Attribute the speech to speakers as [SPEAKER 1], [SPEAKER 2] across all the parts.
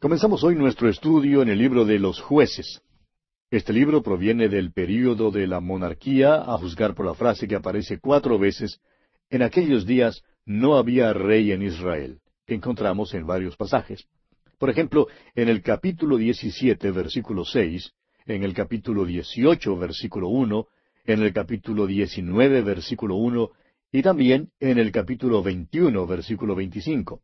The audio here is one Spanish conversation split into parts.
[SPEAKER 1] Comenzamos hoy nuestro estudio en el libro de los jueces. Este libro proviene del período de la monarquía, a juzgar por la frase que aparece cuatro veces, en aquellos días no había rey en Israel, que encontramos en varios pasajes. Por ejemplo, en el capítulo 17, versículo 6, en el capítulo 18, versículo 1, en el capítulo 19, versículo 1, y también en el capítulo 21, versículo 25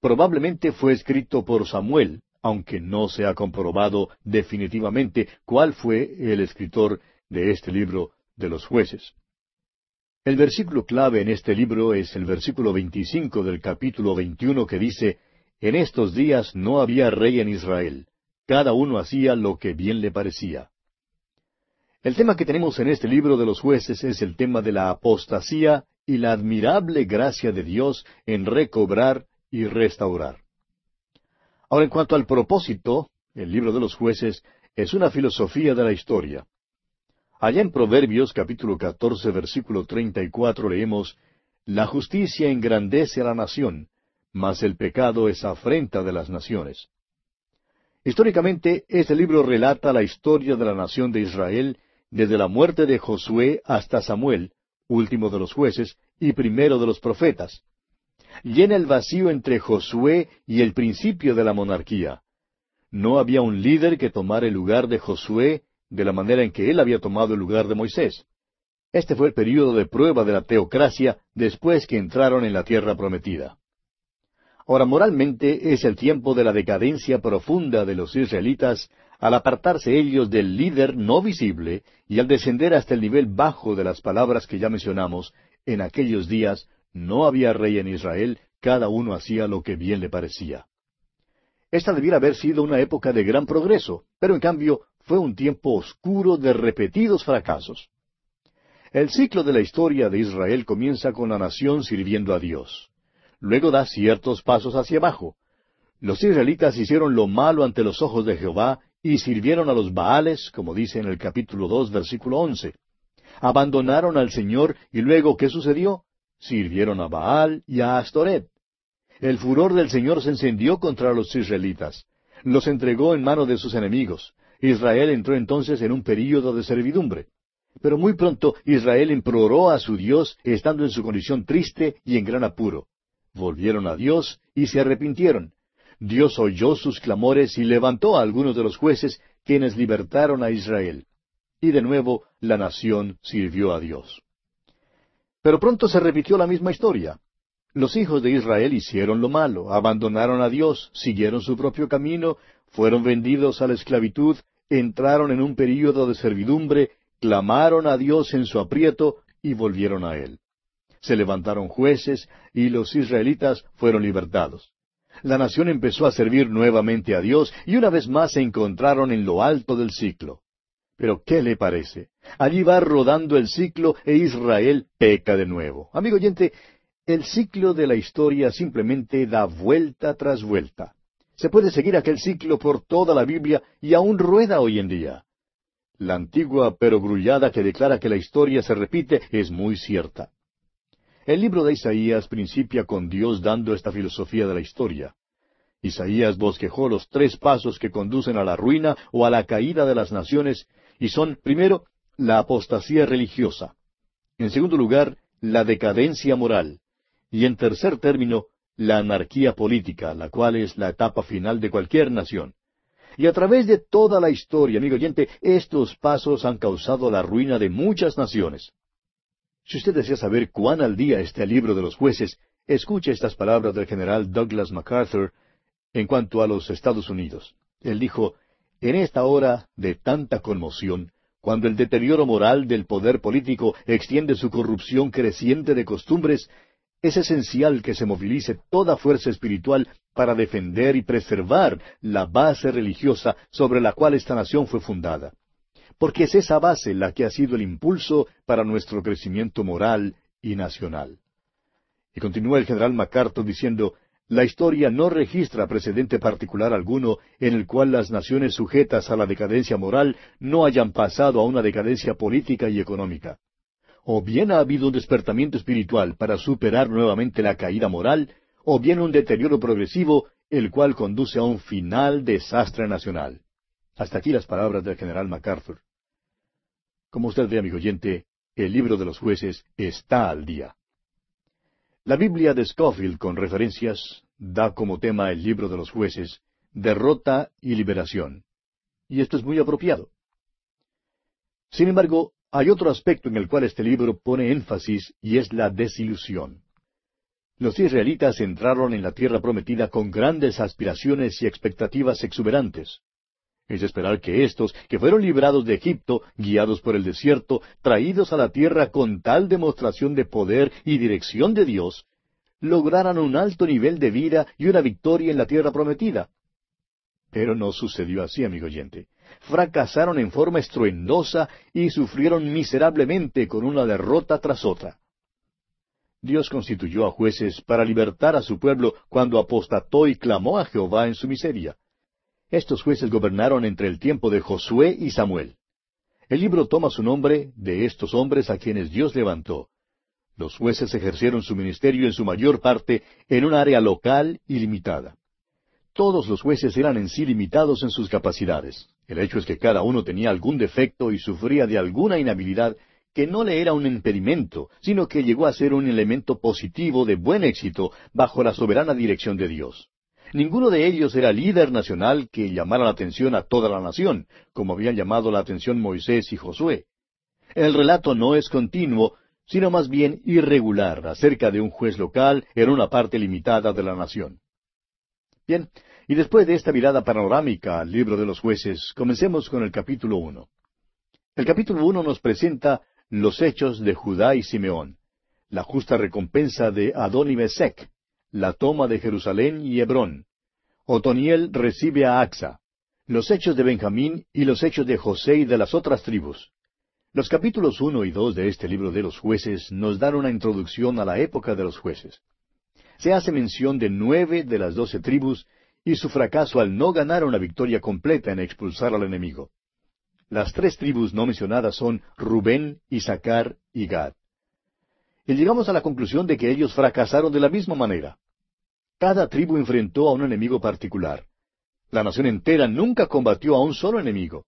[SPEAKER 1] probablemente fue escrito por Samuel, aunque no se ha comprobado definitivamente cuál fue el escritor de este libro de los jueces. El versículo clave en este libro es el versículo 25 del capítulo 21 que dice, En estos días no había rey en Israel, cada uno hacía lo que bien le parecía. El tema que tenemos en este libro de los jueces es el tema de la apostasía y la admirable gracia de Dios en recobrar y restaurar. Ahora, en cuanto al propósito, el libro de los jueces es una filosofía de la historia. Allá en Proverbios capítulo 14 versículo 34 leemos, La justicia engrandece a la nación, mas el pecado es afrenta de las naciones. Históricamente, este libro relata la historia de la nación de Israel desde la muerte de Josué hasta Samuel, último de los jueces y primero de los profetas llena el vacío entre Josué y el principio de la monarquía. No había un líder que tomara el lugar de Josué de la manera en que él había tomado el lugar de Moisés. Este fue el período de prueba de la teocracia después que entraron en la tierra prometida. Ahora, moralmente es el tiempo de la decadencia profunda de los israelitas al apartarse ellos del líder no visible y al descender hasta el nivel bajo de las palabras que ya mencionamos, en aquellos días no había rey en Israel, cada uno hacía lo que bien le parecía. Esta debiera haber sido una época de gran progreso, pero en cambio fue un tiempo oscuro de repetidos fracasos. El ciclo de la historia de Israel comienza con la nación sirviendo a Dios. Luego da ciertos pasos hacia abajo. Los israelitas hicieron lo malo ante los ojos de Jehová y sirvieron a los Baales, como dice en el capítulo dos, versículo once. Abandonaron al Señor y luego, ¿qué sucedió? Sirvieron a Baal y a Astoret. El furor del Señor se encendió contra los israelitas. Los entregó en mano de sus enemigos. Israel entró entonces en un período de servidumbre. Pero muy pronto Israel imploró a su Dios, estando en su condición triste y en gran apuro. Volvieron a Dios y se arrepintieron. Dios oyó sus clamores y levantó a algunos de los jueces, quienes libertaron a Israel. Y de nuevo la nación sirvió a Dios. Pero pronto se repitió la misma historia. Los hijos de Israel hicieron lo malo, abandonaron a Dios, siguieron su propio camino, fueron vendidos a la esclavitud, entraron en un período de servidumbre, clamaron a Dios en su aprieto y volvieron a Él. Se levantaron jueces y los israelitas fueron libertados. La nación empezó a servir nuevamente a Dios y una vez más se encontraron en lo alto del ciclo. Pero ¿qué le parece? Allí va rodando el ciclo e Israel peca de nuevo. Amigo oyente, el ciclo de la historia simplemente da vuelta tras vuelta. Se puede seguir aquel ciclo por toda la Biblia y aún rueda hoy en día. La antigua perogrullada que declara que la historia se repite es muy cierta. El libro de Isaías principia con Dios dando esta filosofía de la historia. Isaías bosquejó los tres pasos que conducen a la ruina o a la caída de las naciones y son, primero, la apostasía religiosa, en segundo lugar, la decadencia moral, y en tercer término, la anarquía política, la cual es la etapa final de cualquier nación. Y a través de toda la historia, amigo oyente, estos pasos han causado la ruina de muchas naciones. Si usted desea saber cuán al día está el libro de los jueces, escuche estas palabras del general Douglas MacArthur en cuanto a los Estados Unidos. Él dijo, en esta hora de tanta conmoción, cuando el deterioro moral del poder político extiende su corrupción creciente de costumbres, es esencial que se movilice toda fuerza espiritual para defender y preservar la base religiosa sobre la cual esta nación fue fundada. Porque es esa base la que ha sido el impulso para nuestro crecimiento moral y nacional. Y continúa el general MacArthur diciendo, la historia no registra precedente particular alguno en el cual las naciones sujetas a la decadencia moral no hayan pasado a una decadencia política y económica. O bien ha habido un despertamiento espiritual para superar nuevamente la caída moral, o bien un deterioro progresivo el cual conduce a un final desastre nacional. Hasta aquí las palabras del general MacArthur. Como usted ve, amigo oyente, el libro de los jueces está al día. La Biblia de Scofield, con referencias, da como tema el libro de los jueces, derrota y liberación. Y esto es muy apropiado. Sin embargo, hay otro aspecto en el cual este libro pone énfasis y es la desilusión. Los israelitas entraron en la tierra prometida con grandes aspiraciones y expectativas exuberantes. Es esperar que éstos, que fueron librados de Egipto, guiados por el desierto, traídos a la tierra con tal demostración de poder y dirección de Dios, lograran un alto nivel de vida y una victoria en la tierra prometida. Pero no sucedió así, amigo oyente. Fracasaron en forma estruendosa y sufrieron miserablemente con una derrota tras otra. Dios constituyó a jueces para libertar a su pueblo cuando apostató y clamó a Jehová en su miseria. Estos jueces gobernaron entre el tiempo de Josué y Samuel. El libro toma su nombre de estos hombres a quienes Dios levantó. Los jueces ejercieron su ministerio en su mayor parte en un área local y limitada. Todos los jueces eran en sí limitados en sus capacidades. El hecho es que cada uno tenía algún defecto y sufría de alguna inhabilidad que no le era un impedimento, sino que llegó a ser un elemento positivo de buen éxito bajo la soberana dirección de Dios. Ninguno de ellos era líder nacional que llamara la atención a toda la nación, como habían llamado la atención Moisés y Josué. El relato no es continuo, sino más bien irregular acerca de un juez local en una parte limitada de la nación. Bien, y después de esta mirada panorámica al libro de los jueces, comencemos con el capítulo uno. El capítulo uno nos presenta los hechos de Judá y Simeón, la justa recompensa de Adón y la toma de Jerusalén y Hebrón. Otoniel recibe a Axa, los hechos de Benjamín y los hechos de José y de las otras tribus. Los capítulos uno y dos de este libro de los jueces nos dan una introducción a la época de los jueces. Se hace mención de nueve de las doce tribus y su fracaso al no ganar una victoria completa en expulsar al enemigo. Las tres tribus no mencionadas son Rubén, Isaacar y Gad. Y llegamos a la conclusión de que ellos fracasaron de la misma manera. Cada tribu enfrentó a un enemigo particular. La nación entera nunca combatió a un solo enemigo.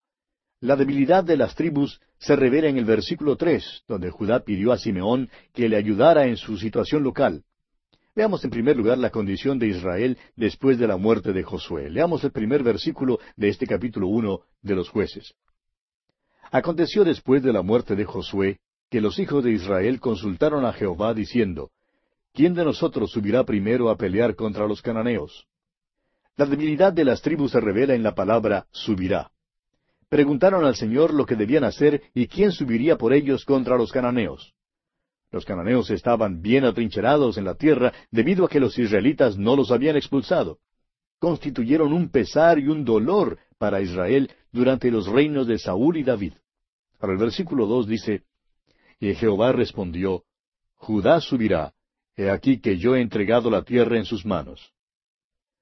[SPEAKER 1] La debilidad de las tribus se revela en el versículo tres, donde Judá pidió a Simeón que le ayudara en su situación local. Veamos en primer lugar la condición de Israel después de la muerte de Josué. Leamos el primer versículo de este capítulo uno de los jueces. Aconteció después de la muerte de Josué que los hijos de Israel consultaron a Jehová diciendo, ¿quién de nosotros subirá primero a pelear contra los cananeos? La debilidad de las tribus se revela en la palabra subirá. Preguntaron al Señor lo que debían hacer y quién subiría por ellos contra los cananeos. Los cananeos estaban bien atrincherados en la tierra debido a que los israelitas no los habían expulsado. Constituyeron un pesar y un dolor para Israel durante los reinos de Saúl y David. Para el versículo dos dice, Y Jehová respondió, Judá subirá, he aquí que yo he entregado la tierra en sus manos.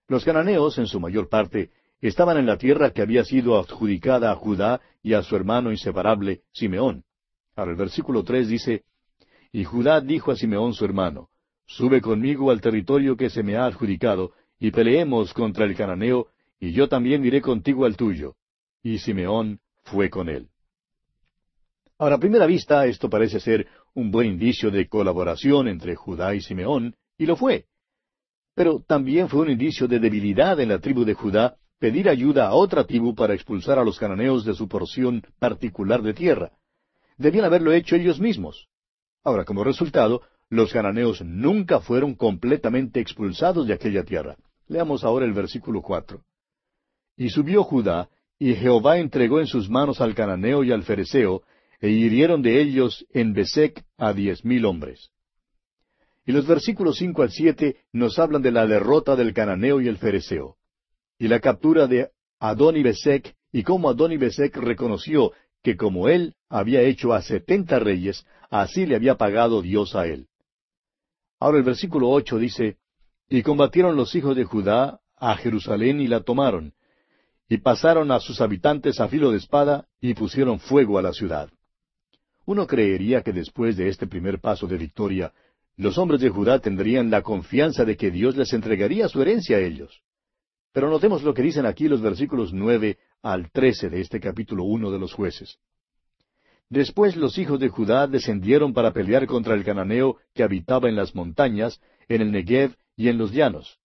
[SPEAKER 1] Los cananeos, en su mayor parte, estaban en la tierra que había sido adjudicada a Judá y a su hermano inseparable, Simeón. Ahora el versículo tres dice, y Judá dijo a Simeón su hermano, Sube conmigo al territorio que se me ha adjudicado, y peleemos contra el cananeo, y yo también iré contigo al tuyo. Y Simeón fue con él. Ahora, a primera vista, esto parece ser un buen indicio de colaboración entre Judá y Simeón, y lo fue. Pero también fue un indicio de debilidad en la tribu de Judá pedir ayuda a otra tribu para expulsar a los cananeos de su porción particular de tierra. Debían haberlo hecho ellos mismos. Ahora, como resultado, los cananeos nunca fueron completamente expulsados de aquella tierra. Leamos ahora el versículo cuatro. Y subió Judá, y Jehová entregó en sus manos al cananeo y al fereceo, e hirieron de ellos en Besec a diez mil hombres. Y los versículos cinco al siete nos hablan de la derrota del cananeo y el fereceo, y la captura de Adón y Besec, y cómo Adón y reconoció que como él había hecho a setenta reyes, así le había pagado Dios a él. Ahora el versículo ocho dice, Y combatieron los hijos de Judá a Jerusalén y la tomaron, y pasaron a sus habitantes a filo de espada y pusieron fuego a la ciudad. Uno creería que después de este primer paso de victoria, los hombres de Judá tendrían la confianza de que Dios les entregaría su herencia a ellos. Pero notemos lo que dicen aquí los versículos nueve al trece de este capítulo uno de los jueces. Después los hijos de Judá descendieron para pelear contra el cananeo que habitaba en las montañas, en el Negev y en los llanos.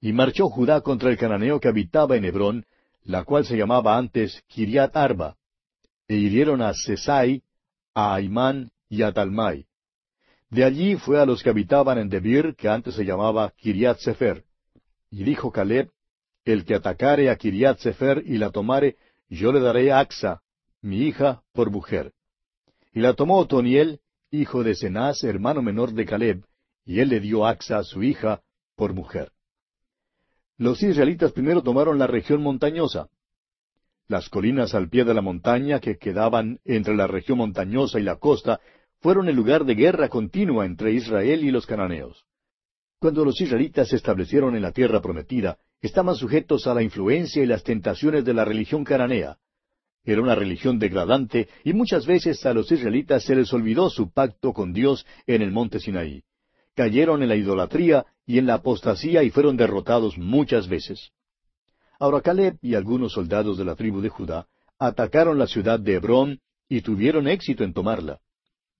[SPEAKER 1] Y marchó Judá contra el cananeo que habitaba en Hebrón, la cual se llamaba antes Kiriat Arba, e hirieron a Sesai, a Aimán y a Talmai. De allí fue a los que habitaban en Debir, que antes se llamaba Kiriat Sefer. Y dijo Caleb, El que atacare a Kiriat Sefer y la tomare, yo le daré a Axa, mi hija, por mujer. Y la tomó Otoniel, hijo de Cenaz, hermano menor de Caleb, y él le dio a Axa, su hija, por mujer. Los israelitas primero tomaron la región montañosa. Las colinas al pie de la montaña que quedaban entre la región montañosa y la costa fueron el lugar de guerra continua entre Israel y los cananeos. Cuando los israelitas se establecieron en la tierra prometida, estaban sujetos a la influencia y las tentaciones de la religión cananea. Era una religión degradante y muchas veces a los israelitas se les olvidó su pacto con Dios en el monte Sinaí. Cayeron en la idolatría y en la apostasía y fueron derrotados muchas veces. Ahora Caleb y algunos soldados de la tribu de Judá atacaron la ciudad de Hebrón y tuvieron éxito en tomarla.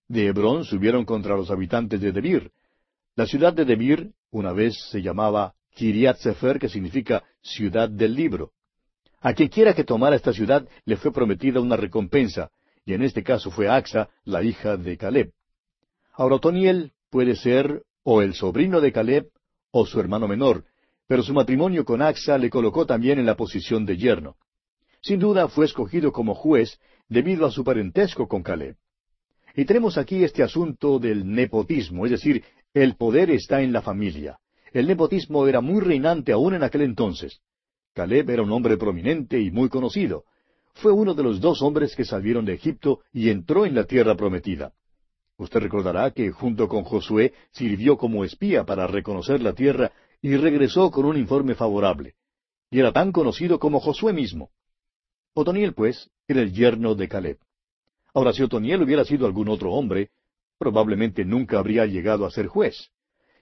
[SPEAKER 1] De Hebrón subieron contra los habitantes de Debir. La ciudad de Debir una vez se llamaba Kiriat Sefer, que significa ciudad del libro. A quien quiera que tomara esta ciudad le fue prometida una recompensa, y en este caso fue Axa, la hija de Caleb. Ahora puede ser o el sobrino de Caleb o su hermano menor, pero su matrimonio con Axa le colocó también en la posición de yerno. Sin duda fue escogido como juez debido a su parentesco con Caleb. Y tenemos aquí este asunto del nepotismo, es decir, el poder está en la familia. El nepotismo era muy reinante aún en aquel entonces. Caleb era un hombre prominente y muy conocido. Fue uno de los dos hombres que salieron de Egipto y entró en la tierra prometida. Usted recordará que junto con Josué sirvió como espía para reconocer la tierra y regresó con un informe favorable. Y era tan conocido como Josué mismo. Otoniel, pues, era el yerno de Caleb. Ahora, si Otoniel hubiera sido algún otro hombre, probablemente nunca habría llegado a ser juez.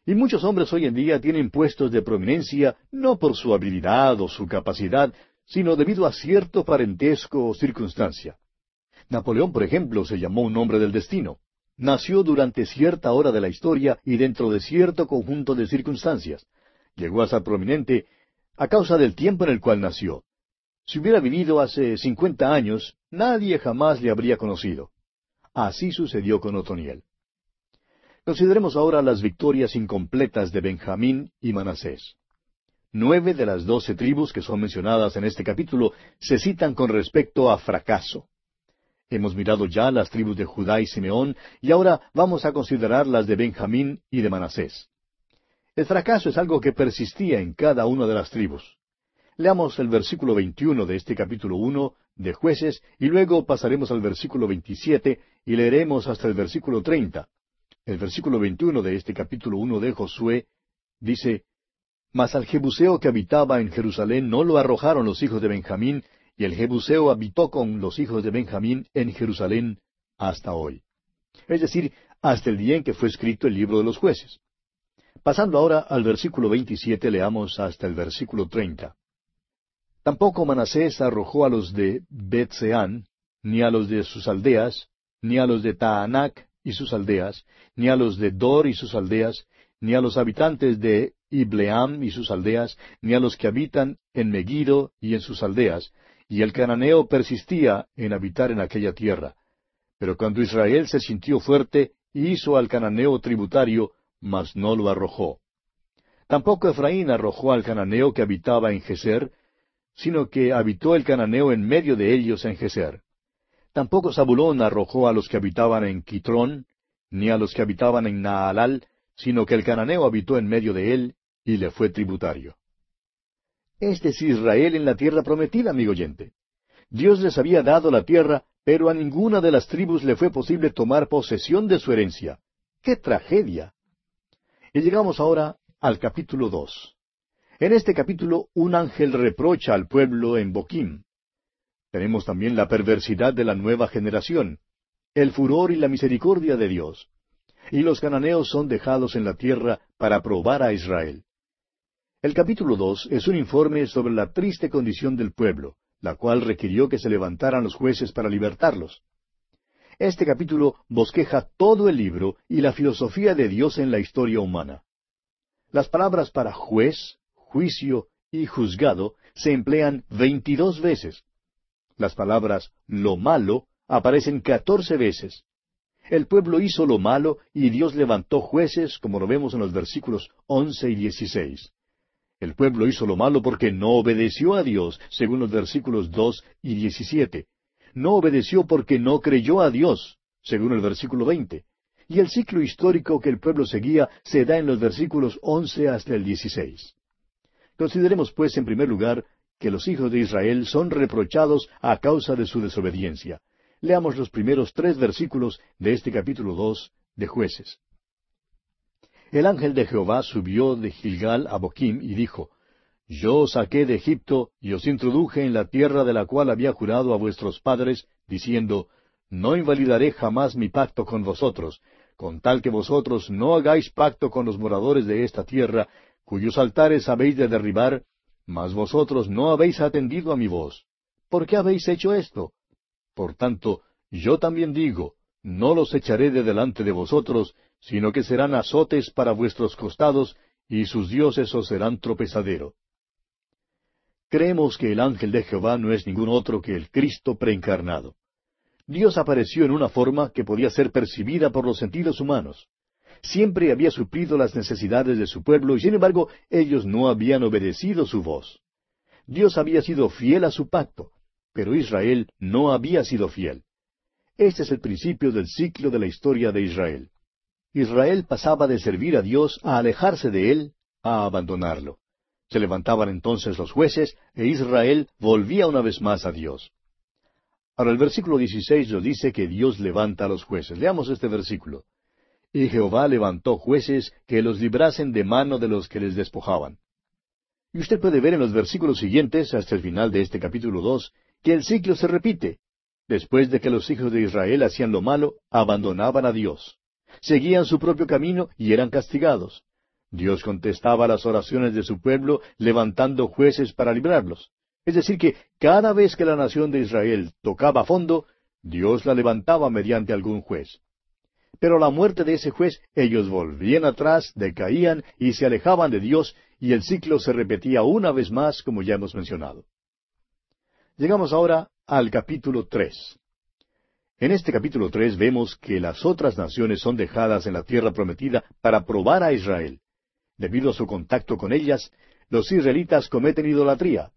[SPEAKER 1] Y muchos hombres hoy en día tienen puestos de prominencia no por su habilidad o su capacidad, sino debido a cierto parentesco o circunstancia. Napoleón, por ejemplo, se llamó un hombre del destino. Nació durante cierta hora de la historia y dentro de cierto conjunto de circunstancias. Llegó a ser prominente a causa del tiempo en el cual nació. Si hubiera vivido hace cincuenta años, nadie jamás le habría conocido. Así sucedió con Otoniel. Consideremos ahora las victorias incompletas de Benjamín y Manasés. Nueve de las doce tribus que son mencionadas en este capítulo se citan con respecto a fracaso. Hemos mirado ya las tribus de Judá y Simeón y ahora vamos a considerar las de Benjamín y de Manasés. El fracaso es algo que persistía en cada una de las tribus. Leamos el versículo 21 de este capítulo 1 de jueces y luego pasaremos al versículo 27 y leeremos hasta el versículo 30. El versículo 21 de este capítulo 1 de Josué dice, Mas al Jebuseo que habitaba en Jerusalén no lo arrojaron los hijos de Benjamín, y el Jebuseo habitó con los hijos de Benjamín en Jerusalén hasta hoy. Es decir, hasta el día en que fue escrito el libro de los jueces. Pasando ahora al versículo 27, leamos hasta el versículo 30. Tampoco Manasés arrojó a los de Betseán, ni a los de sus aldeas, ni a los de Taanac, y sus aldeas, ni a los de Dor y sus aldeas, ni a los habitantes de Ibleam y sus aldeas, ni a los que habitan en Megiddo y en sus aldeas, y el cananeo persistía en habitar en aquella tierra. Pero cuando Israel se sintió fuerte, hizo al cananeo tributario, mas no lo arrojó. Tampoco Efraín arrojó al cananeo que habitaba en Geser, sino que habitó el cananeo en medio de ellos en Geser. Tampoco Zabulón arrojó a los que habitaban en Quitrón, ni a los que habitaban en Naalal, sino que el cananeo habitó en medio de él, y le fue tributario. Este es Israel en la tierra prometida, amigo oyente. Dios les había dado la tierra, pero a ninguna de las tribus le fue posible tomar posesión de su herencia. ¡Qué tragedia! Y llegamos ahora al capítulo dos. En este capítulo un ángel reprocha al pueblo en Boquim. Tenemos también la perversidad de la nueva generación, el furor y la misericordia de Dios. Y los cananeos son dejados en la tierra para probar a Israel. El capítulo dos es un informe sobre la triste condición del pueblo, la cual requirió que se levantaran los jueces para libertarlos. Este capítulo bosqueja todo el libro y la filosofía de Dios en la historia humana. Las palabras para juez, juicio y juzgado se emplean veintidós veces. Las palabras lo malo aparecen catorce veces. El pueblo hizo lo malo y Dios levantó jueces, como lo vemos en los versículos once y dieciséis. El pueblo hizo lo malo porque no obedeció a Dios, según los versículos dos y diecisiete. No obedeció porque no creyó a Dios, según el versículo veinte. Y el ciclo histórico que el pueblo seguía se da en los versículos once hasta el dieciséis. Consideremos, pues, en primer lugar, que los hijos de Israel son reprochados a causa de su desobediencia. Leamos los primeros tres versículos de este capítulo dos de Jueces. El ángel de Jehová subió de Gilgal a Boquim y dijo, Yo os saqué de Egipto y os introduje en la tierra de la cual había jurado a vuestros padres, diciendo, No invalidaré jamás mi pacto con vosotros, con tal que vosotros no hagáis pacto con los moradores de esta tierra, cuyos altares habéis de derribar, mas vosotros no habéis atendido a mi voz. ¿Por qué habéis hecho esto? Por tanto, yo también digo, no los echaré de delante de vosotros, sino que serán azotes para vuestros costados, y sus dioses os serán tropezadero. Creemos que el ángel de Jehová no es ningún otro que el Cristo preencarnado. Dios apareció en una forma que podía ser percibida por los sentidos humanos. Siempre había suplido las necesidades de su pueblo y sin embargo ellos no habían obedecido su voz. Dios había sido fiel a su pacto, pero Israel no había sido fiel. Este es el principio del ciclo de la historia de Israel. Israel pasaba de servir a Dios a alejarse de Él, a abandonarlo. Se levantaban entonces los jueces e Israel volvía una vez más a Dios. Ahora el versículo 16 nos dice que Dios levanta a los jueces. Leamos este versículo. Y Jehová levantó jueces que los librasen de mano de los que les despojaban. Y usted puede ver en los versículos siguientes, hasta el final de este capítulo dos, que el ciclo se repite. Después de que los hijos de Israel hacían lo malo, abandonaban a Dios seguían su propio camino y eran castigados. Dios contestaba las oraciones de su pueblo levantando jueces para librarlos. Es decir, que cada vez que la nación de Israel tocaba fondo, Dios la levantaba mediante algún juez. Pero a la muerte de ese juez, ellos volvían atrás, decaían y se alejaban de Dios, y el ciclo se repetía una vez más, como ya hemos mencionado. Llegamos ahora al capítulo tres. En este capítulo tres vemos que las otras naciones son dejadas en la tierra prometida para probar a Israel. Debido a su contacto con ellas, los israelitas cometen idolatría.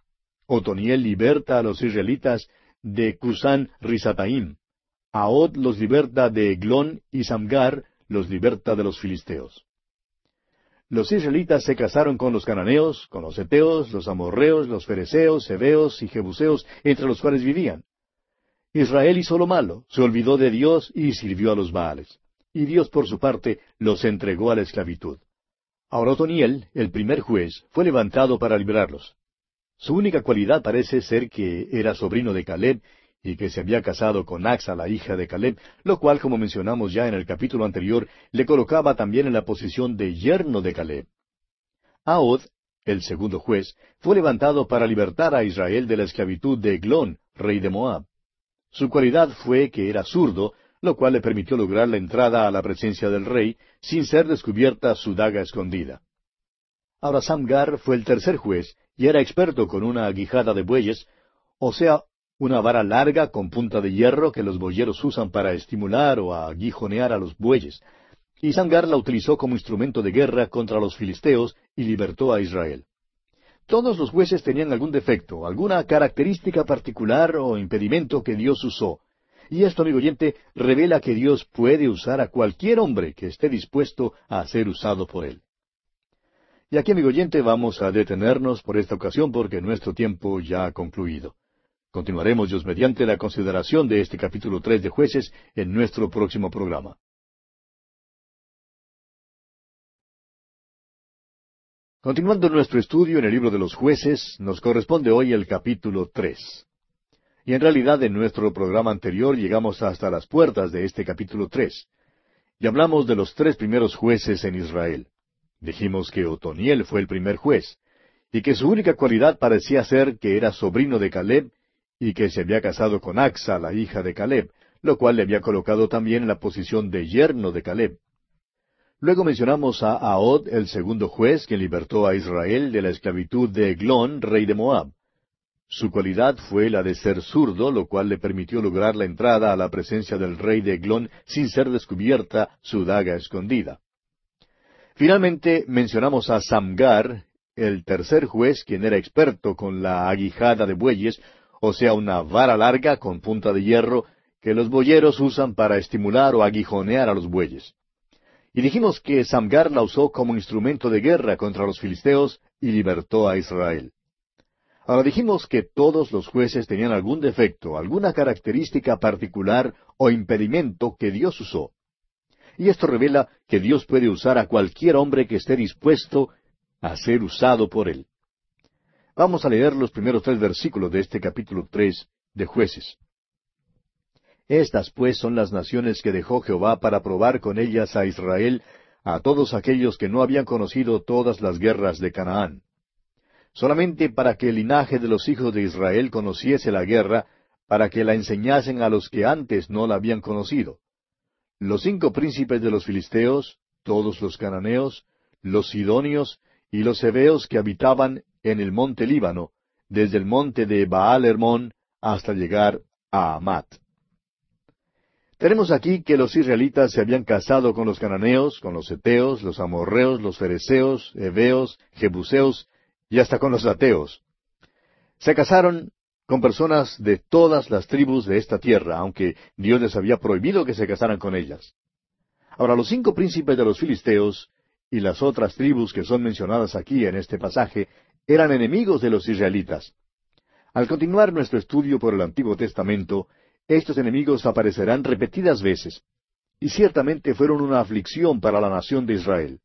[SPEAKER 1] Otoniel liberta a los israelitas de Cusán Risataim. Aod los liberta de Eglón y Samgar los liberta de los filisteos. Los israelitas se casaron con los cananeos, con los eteos, los amorreos, los fereceos, heveos y jebuseos, entre los cuales vivían. Israel hizo lo malo, se olvidó de Dios y sirvió a los Baales. Y Dios por su parte los entregó a la esclavitud. Ahora el primer juez, fue levantado para librarlos. Su única cualidad parece ser que era sobrino de Caleb y que se había casado con Axa, la hija de Caleb, lo cual, como mencionamos ya en el capítulo anterior, le colocaba también en la posición de yerno de Caleb. Ahod, el segundo juez, fue levantado para libertar a Israel de la esclavitud de Eglón, rey de Moab. Su cualidad fue que era zurdo, lo cual le permitió lograr la entrada a la presencia del rey sin ser descubierta su daga escondida. Ahora Samgar fue el tercer juez y era experto con una aguijada de bueyes, o sea, una vara larga con punta de hierro que los boyeros usan para estimular o aguijonear a los bueyes. Y Samgar la utilizó como instrumento de guerra contra los filisteos y libertó a Israel. Todos los jueces tenían algún defecto, alguna característica particular o impedimento que Dios usó. Y esto, amigo oyente, revela que Dios puede usar a cualquier hombre que esté dispuesto a ser usado por Él. Y aquí, amigo oyente, vamos a detenernos por esta ocasión porque nuestro tiempo ya ha concluido. Continuaremos, Dios mediante, la consideración de este capítulo tres de jueces en nuestro próximo programa. Continuando nuestro estudio en el libro de los jueces, nos corresponde hoy el capítulo tres. En realidad en nuestro programa anterior llegamos hasta las puertas de este capítulo tres. Y hablamos de los tres primeros jueces en Israel. Dijimos que Otoniel fue el primer juez. y que su única cualidad parecía ser que era sobrino de Caleb y que se había casado con Axa, la hija de Caleb, lo cual le había colocado también en la posición de yerno de Caleb. Luego mencionamos a Ahod, el segundo juez, quien libertó a Israel de la esclavitud de Eglón, rey de Moab. Su cualidad fue la de ser zurdo, lo cual le permitió lograr la entrada a la presencia del rey de Eglón sin ser descubierta su daga escondida. Finalmente mencionamos a Samgar, el tercer juez, quien era experto con la aguijada de bueyes, o sea, una vara larga con punta de hierro que los boyeros usan para estimular o aguijonear a los bueyes. Y dijimos que Samgar la usó como instrumento de guerra contra los filisteos y libertó a Israel. Ahora dijimos que todos los jueces tenían algún defecto, alguna característica particular o impedimento que Dios usó. Y esto revela que Dios puede usar a cualquier hombre que esté dispuesto a ser usado por Él. Vamos a leer los primeros tres versículos de este capítulo tres de jueces. Estas pues son las naciones que dejó Jehová para probar con ellas a Israel, a todos aquellos que no habían conocido todas las guerras de Canaán. Solamente para que el linaje de los hijos de Israel conociese la guerra, para que la enseñasen a los que antes no la habían conocido. Los cinco príncipes de los filisteos, todos los cananeos, los sidonios y los heveos que habitaban en el monte Líbano, desde el monte de Baal Hermón hasta llegar a Amat. Tenemos aquí que los israelitas se habían casado con los cananeos, con los eteos, los amorreos, los fereceos, heveos, jebuseos y hasta con los ateos. Se casaron con personas de todas las tribus de esta tierra, aunque Dios les había prohibido que se casaran con ellas. Ahora, los cinco príncipes de los filisteos y las otras tribus que son mencionadas aquí en este pasaje eran enemigos de los israelitas. Al continuar nuestro estudio por el Antiguo Testamento, estos enemigos aparecerán repetidas veces, y ciertamente fueron una aflicción para la nación de Israel.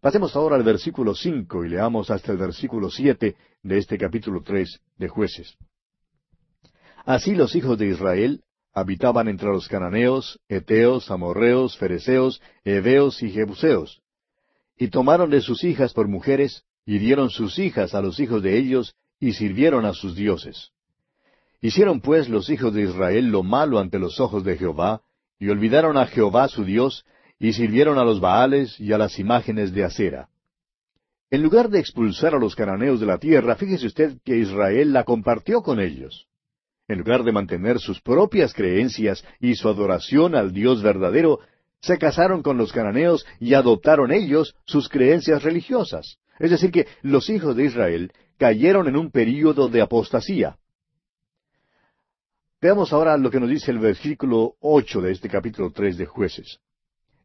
[SPEAKER 1] Pasemos ahora al versículo cinco y leamos hasta el versículo siete de este capítulo tres de Jueces. Así los hijos de Israel habitaban entre los cananeos, eteos, amorreos, fereceos, heveos y jebuseos, y tomaron de sus hijas por mujeres, y dieron sus hijas a los hijos de ellos, y sirvieron a sus dioses. Hicieron pues los hijos de Israel lo malo ante los ojos de Jehová, y olvidaron a Jehová su Dios, y sirvieron a los Baales y a las imágenes de acera. En lugar de expulsar a los cananeos de la tierra, fíjese usted que Israel la compartió con ellos. En lugar de mantener sus propias creencias y su adoración al Dios verdadero, se casaron con los cananeos y adoptaron ellos sus creencias religiosas. Es decir, que los hijos de Israel cayeron en un período de apostasía. Veamos ahora lo que nos dice el versículo ocho de este capítulo tres de Jueces.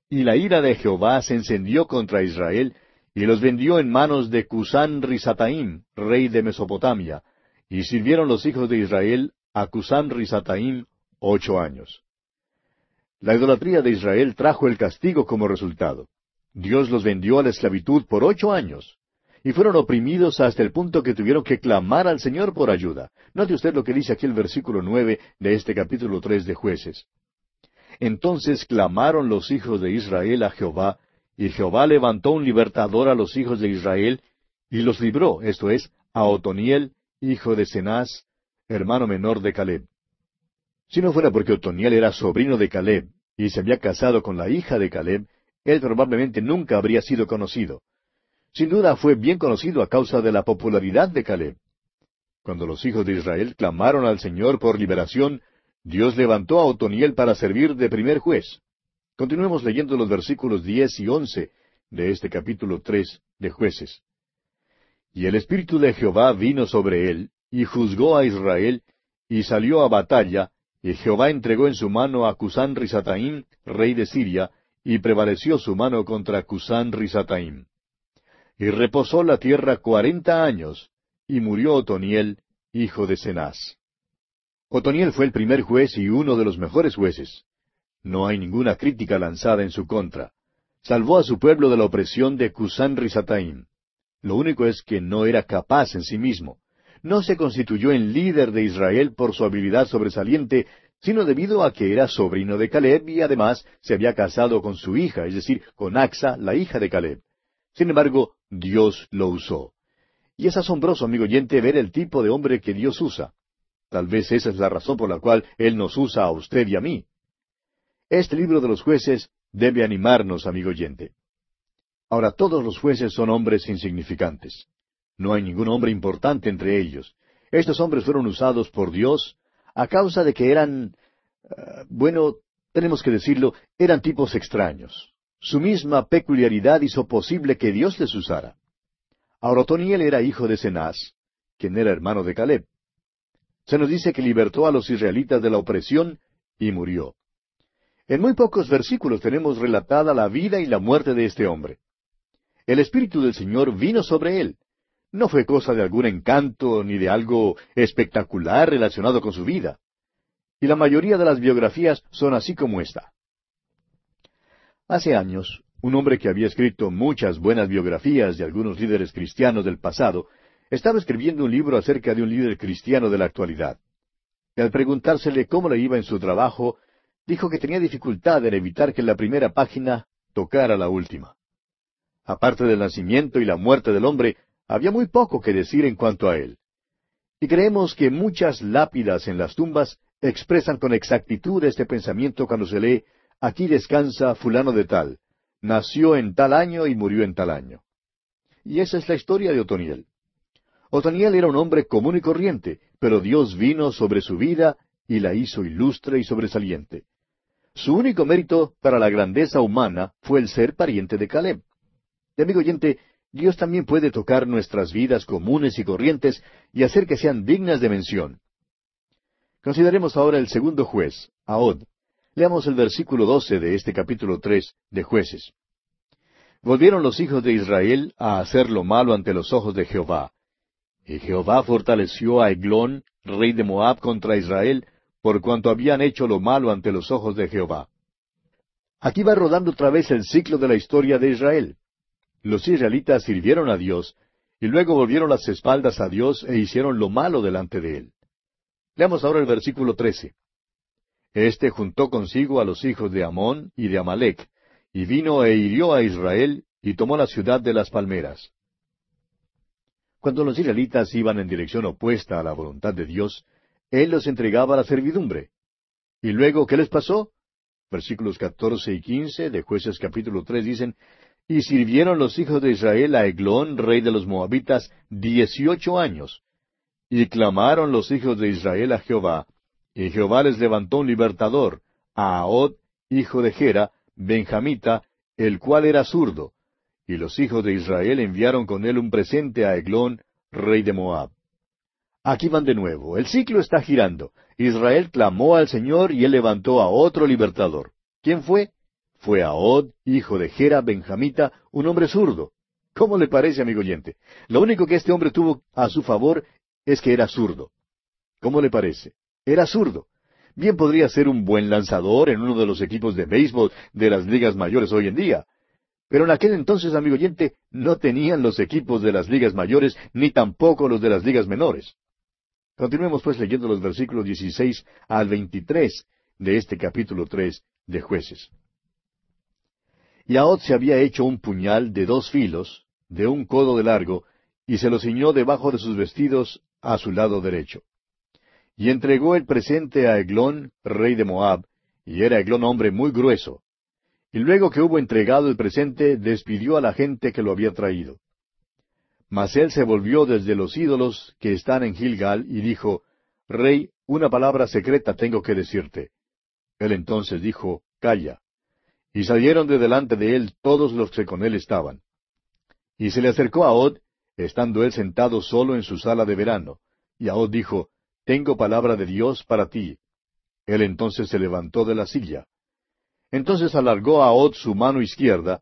[SPEAKER 1] Y la ira de Jehová se encendió contra Israel, y los vendió en manos de Cusán Risataim, rey de Mesopotamia, y sirvieron los hijos de Israel a Cusán Risataim ocho años. La idolatría de Israel trajo el castigo como resultado. Dios los vendió a la esclavitud por ocho años y fueron oprimidos hasta el punto que tuvieron que clamar al Señor por ayuda. Note usted lo que dice aquí el versículo nueve de este capítulo tres de Jueces. Entonces clamaron los hijos de Israel a Jehová, y Jehová levantó un libertador a los hijos de Israel, y los libró, esto es, a Otoniel, hijo de Cenaz, hermano menor de Caleb. Si no fuera porque Otoniel era sobrino de Caleb, y se había casado con la hija de Caleb, él probablemente nunca habría sido conocido. Sin duda fue bien conocido a causa de la popularidad de Caleb. Cuando los hijos de Israel clamaron al Señor por liberación, Dios levantó a Otoniel para servir de primer juez. Continuemos leyendo los versículos diez y once de este capítulo tres de jueces. Y el Espíritu de Jehová vino sobre él, y juzgó a Israel, y salió a batalla, y Jehová entregó en su mano a Cusán Risataim, rey de Siria, y prevaleció su mano contra Cusán Risataim. Y reposó la tierra cuarenta años, y murió Otoniel, hijo de Cenaz. Otoniel fue el primer juez y uno de los mejores jueces. No hay ninguna crítica lanzada en su contra. Salvó a su pueblo de la opresión de Cusán Risataim. Lo único es que no era capaz en sí mismo. No se constituyó en líder de Israel por su habilidad sobresaliente, sino debido a que era sobrino de Caleb y además se había casado con su hija, es decir, con Axa, la hija de Caleb. Sin embargo, Dios lo usó. Y es asombroso, amigo oyente, ver el tipo de hombre que Dios usa. Tal vez esa es la razón por la cual Él nos usa a usted y a mí. Este libro de los jueces debe animarnos, amigo oyente. Ahora, todos los jueces son hombres insignificantes. No hay ningún hombre importante entre ellos. Estos hombres fueron usados por Dios a causa de que eran, eh, bueno, tenemos que decirlo, eran tipos extraños. Su misma peculiaridad hizo posible que Dios les usara. Ahora Otoniel era hijo de Cenaz, quien era hermano de Caleb. Se nos dice que libertó a los israelitas de la opresión y murió. En muy pocos versículos tenemos relatada la vida y la muerte de este hombre. El Espíritu del Señor vino sobre él. No fue cosa de algún encanto ni de algo espectacular relacionado con su vida. Y la mayoría de las biografías son así como esta. Hace años, un hombre que había escrito muchas buenas biografías de algunos líderes cristianos del pasado, estaba escribiendo un libro acerca de un líder cristiano de la actualidad. Y al preguntársele cómo le iba en su trabajo, dijo que tenía dificultad en evitar que la primera página tocara la última. Aparte del nacimiento y la muerte del hombre, había muy poco que decir en cuanto a él. Y creemos que muchas lápidas en las tumbas expresan con exactitud este pensamiento cuando se lee, aquí descansa fulano de tal, nació en tal año y murió en tal año. Y esa es la historia de Otoniel. Otoniel era un hombre común y corriente, pero Dios vino sobre su vida y la hizo ilustre y sobresaliente. Su único mérito para la grandeza humana fue el ser pariente de Caleb. De amigo oyente, Dios también puede tocar nuestras vidas comunes y corrientes y hacer que sean dignas de mención. Consideremos ahora el segundo juez, Ahod. Leamos el versículo doce de este capítulo tres de Jueces. Volvieron los hijos de Israel a hacer lo malo ante los ojos de Jehová. Y Jehová fortaleció a Eglón, rey de Moab, contra Israel, por cuanto habían hecho lo malo ante los ojos de Jehová. Aquí va rodando otra vez el ciclo de la historia de Israel. Los israelitas sirvieron a Dios, y luego volvieron las espaldas a Dios e hicieron lo malo delante de él. Leamos ahora el versículo trece. Este juntó consigo a los hijos de Amón y de Amalek, y vino e hirió a Israel, y tomó la ciudad de las palmeras. Cuando los israelitas iban en dirección opuesta a la voluntad de Dios, él los entregaba a la servidumbre. ¿Y luego qué les pasó? Versículos catorce y quince de Jueces capítulo tres dicen, Y sirvieron los hijos de Israel a Eglón, rey de los Moabitas, dieciocho años. Y clamaron los hijos de Israel a Jehová, y Jehová les levantó un libertador, a Ahod, hijo de Gera, benjamita, el cual era zurdo. Y los hijos de Israel enviaron con él un presente a Eglón, rey de Moab. Aquí van de nuevo. El ciclo está girando. Israel clamó al Señor y él levantó a otro libertador. ¿Quién fue? Fue Ahod, hijo de Gera Benjamita, un hombre zurdo. ¿Cómo le parece, amigo oyente? Lo único que este hombre tuvo a su favor es que era zurdo. ¿Cómo le parece? Era zurdo. Bien podría ser un buen lanzador en uno de los equipos de béisbol de las ligas mayores hoy en día. Pero en aquel entonces, amigo oyente, no tenían los equipos de las ligas mayores ni tampoco los de las ligas menores. Continuemos pues leyendo los versículos 16 al 23 de este capítulo 3 de jueces. Y Ahod se había hecho un puñal de dos filos, de un codo de largo, y se lo ciñó debajo de sus vestidos a su lado derecho. Y entregó el presente a Eglón, rey de Moab, y era Eglón hombre muy grueso. Y luego que hubo entregado el presente, despidió a la gente que lo había traído. Mas él se volvió desde los ídolos que están en Gilgal y dijo, Rey, una palabra secreta tengo que decirte. Él entonces dijo, Calla. Y salieron de delante de él todos los que con él estaban. Y se le acercó a Od, estando él sentado solo en su sala de verano. Y Od dijo, Tengo palabra de Dios para ti. Él entonces se levantó de la silla. Entonces alargó a Od su mano izquierda,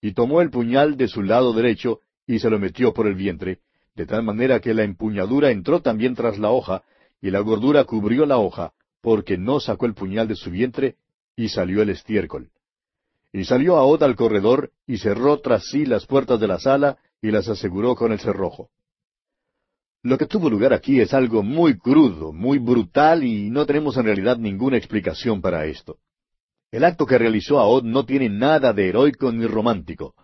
[SPEAKER 1] y tomó el puñal de su lado derecho, y se lo metió por el vientre, de tal manera que la empuñadura entró también tras la hoja, y la gordura cubrió la hoja, porque no sacó el puñal de su vientre, y salió el estiércol. Y salió Ahod al corredor, y cerró tras sí las puertas de la sala, y las aseguró con el cerrojo. Lo que tuvo lugar aquí es algo muy crudo, muy brutal, y no tenemos en realidad ninguna explicación para esto. El acto que realizó Ahod no tiene nada de heroico ni romántico.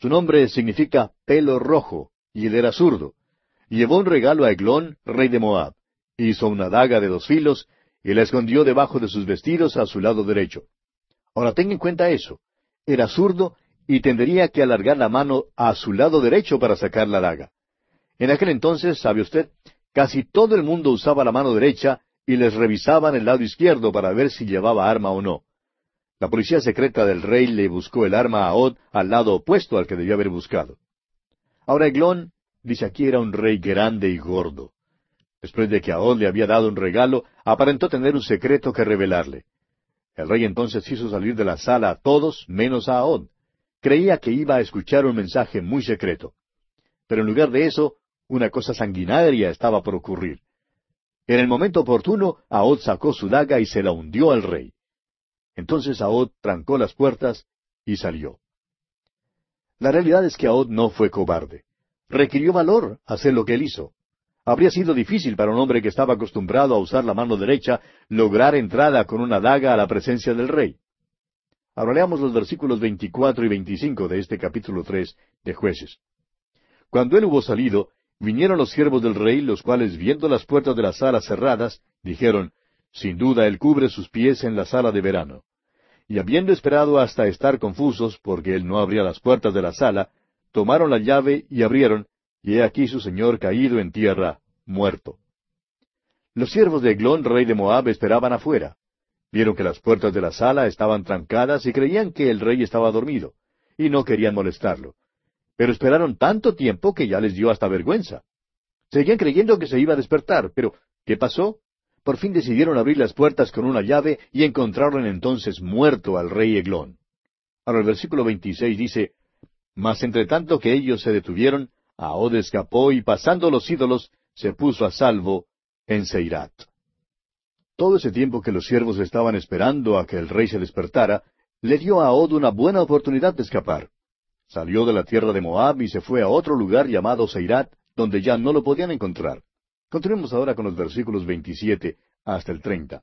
[SPEAKER 1] Su nombre significa pelo rojo, y él era zurdo. llevó un regalo a Eglón, rey de Moab. Hizo una daga de dos filos y la escondió debajo de sus vestidos a su lado derecho. Ahora tenga en cuenta eso. Era zurdo y tendría que alargar la mano a su lado derecho para sacar la daga. En aquel entonces, sabe usted, casi todo el mundo usaba la mano derecha y les revisaban el lado izquierdo para ver si llevaba arma o no. La policía secreta del rey le buscó el arma a Od al lado opuesto al que debió haber buscado. Ahora Eglón, dice aquí, era un rey grande y gordo. Después de que Ahod le había dado un regalo, aparentó tener un secreto que revelarle. El rey entonces hizo salir de la sala a todos menos a Ahod. Creía que iba a escuchar un mensaje muy secreto. Pero en lugar de eso, una cosa sanguinaria estaba por ocurrir. En el momento oportuno, Ahod sacó su daga y se la hundió al rey. Entonces Ahod trancó las puertas y salió. La realidad es que Ahod no fue cobarde. Requirió valor hacer lo que él hizo. Habría sido difícil para un hombre que estaba acostumbrado a usar la mano derecha lograr entrada con una daga a la presencia del rey. Ahora leamos los versículos 24 y 25 de este capítulo 3 de Jueces. Cuando él hubo salido, vinieron los siervos del rey, los cuales, viendo las puertas de la sala cerradas, dijeron, Sin duda él cubre sus pies en la sala de verano y habiendo esperado hasta estar confusos, porque él no abría las puertas de la sala, tomaron la llave y abrieron, y he aquí su señor caído en tierra, muerto. Los siervos de Eglón, rey de Moab, esperaban afuera. Vieron que las puertas de la sala estaban trancadas y creían que el rey estaba dormido, y no querían molestarlo. Pero esperaron tanto tiempo que ya les dio hasta vergüenza. Seguían creyendo que se iba a despertar, pero ¿qué pasó? Por fin decidieron abrir las puertas con una llave y encontraron entonces muerto al rey Eglón. Ahora el versículo 26 dice, Mas entre tanto que ellos se detuvieron, Ahod escapó y pasando los ídolos, se puso a salvo en Seirat. Todo ese tiempo que los siervos estaban esperando a que el rey se despertara, le dio a Ahod una buena oportunidad de escapar. Salió de la tierra de Moab y se fue a otro lugar llamado Seirat, donde ya no lo podían encontrar. Continuemos ahora con los versículos 27 hasta el 30.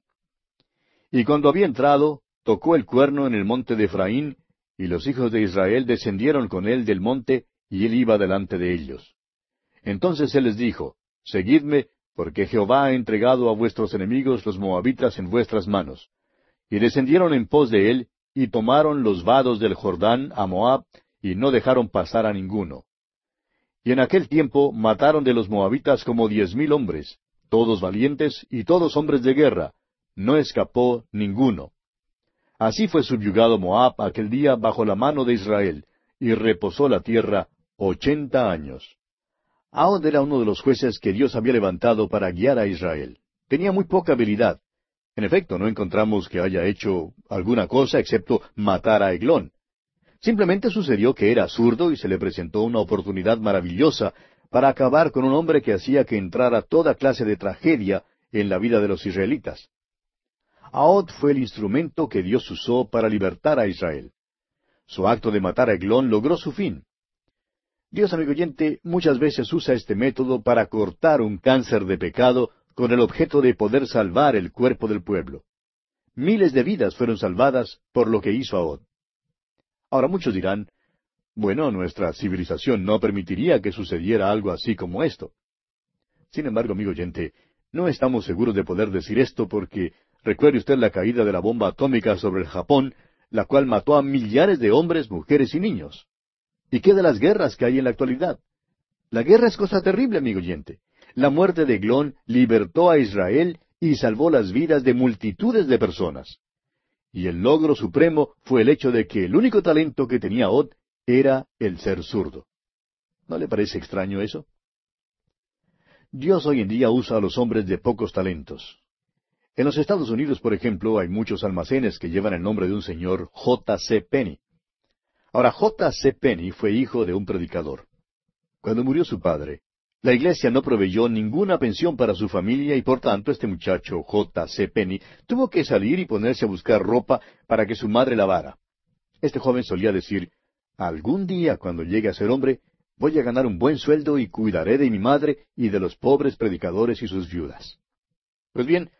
[SPEAKER 1] Y cuando había entrado, tocó el cuerno en el monte de Efraín, y los hijos de Israel descendieron con él del monte, y él iba delante de ellos. Entonces él les dijo, Seguidme, porque Jehová ha entregado a vuestros enemigos los moabitas en vuestras manos. Y descendieron en pos de él, y tomaron los vados del Jordán a Moab, y no dejaron pasar a ninguno. Y en aquel tiempo mataron de los moabitas como diez mil hombres, todos valientes y todos hombres de guerra, no escapó ninguno. Así fue subyugado Moab aquel día bajo la mano de Israel, y reposó la tierra ochenta años. Ahod era uno de los jueces que Dios había levantado para guiar a Israel. Tenía muy poca habilidad. En efecto, no encontramos que haya hecho alguna cosa excepto matar a Eglón. Simplemente sucedió que era zurdo y se le presentó una oportunidad maravillosa para acabar con un hombre que hacía que entrara toda clase de tragedia en la vida de los israelitas. Ahod fue el instrumento que Dios usó para libertar a Israel. Su acto de matar a Eglón logró su fin. Dios, amigo oyente, muchas veces usa este método para cortar un cáncer de pecado con el objeto de poder salvar el cuerpo del pueblo. Miles de vidas fueron salvadas por lo que hizo Ahod. Ahora muchos dirán, bueno, nuestra civilización no permitiría que sucediera algo así como esto. Sin embargo, amigo oyente, no estamos seguros de poder decir esto porque recuerde usted la caída de la bomba atómica sobre el Japón, la cual mató a millares de hombres, mujeres y niños. ¿Y qué de las guerras que hay en la actualidad? La guerra es cosa terrible, amigo oyente. La muerte de Glón libertó a Israel y salvó las vidas de multitudes de personas. Y el logro supremo fue el hecho de que el único talento que tenía Od era el ser zurdo. ¿No le parece extraño eso? Dios hoy en día usa a los hombres de pocos talentos. En los Estados Unidos, por ejemplo, hay muchos almacenes que llevan el nombre de un señor J. C. Penny. Ahora, J. C. Penny fue hijo de un predicador. Cuando murió su padre, la iglesia no proveyó ninguna pensión para su familia y por tanto este muchacho J. C. Penny tuvo que salir y ponerse a buscar ropa para que su madre lavara. Este joven solía decir, algún día cuando llegue a ser hombre, voy a ganar un buen sueldo y cuidaré de mi madre y de los pobres predicadores y sus viudas. Pues bien,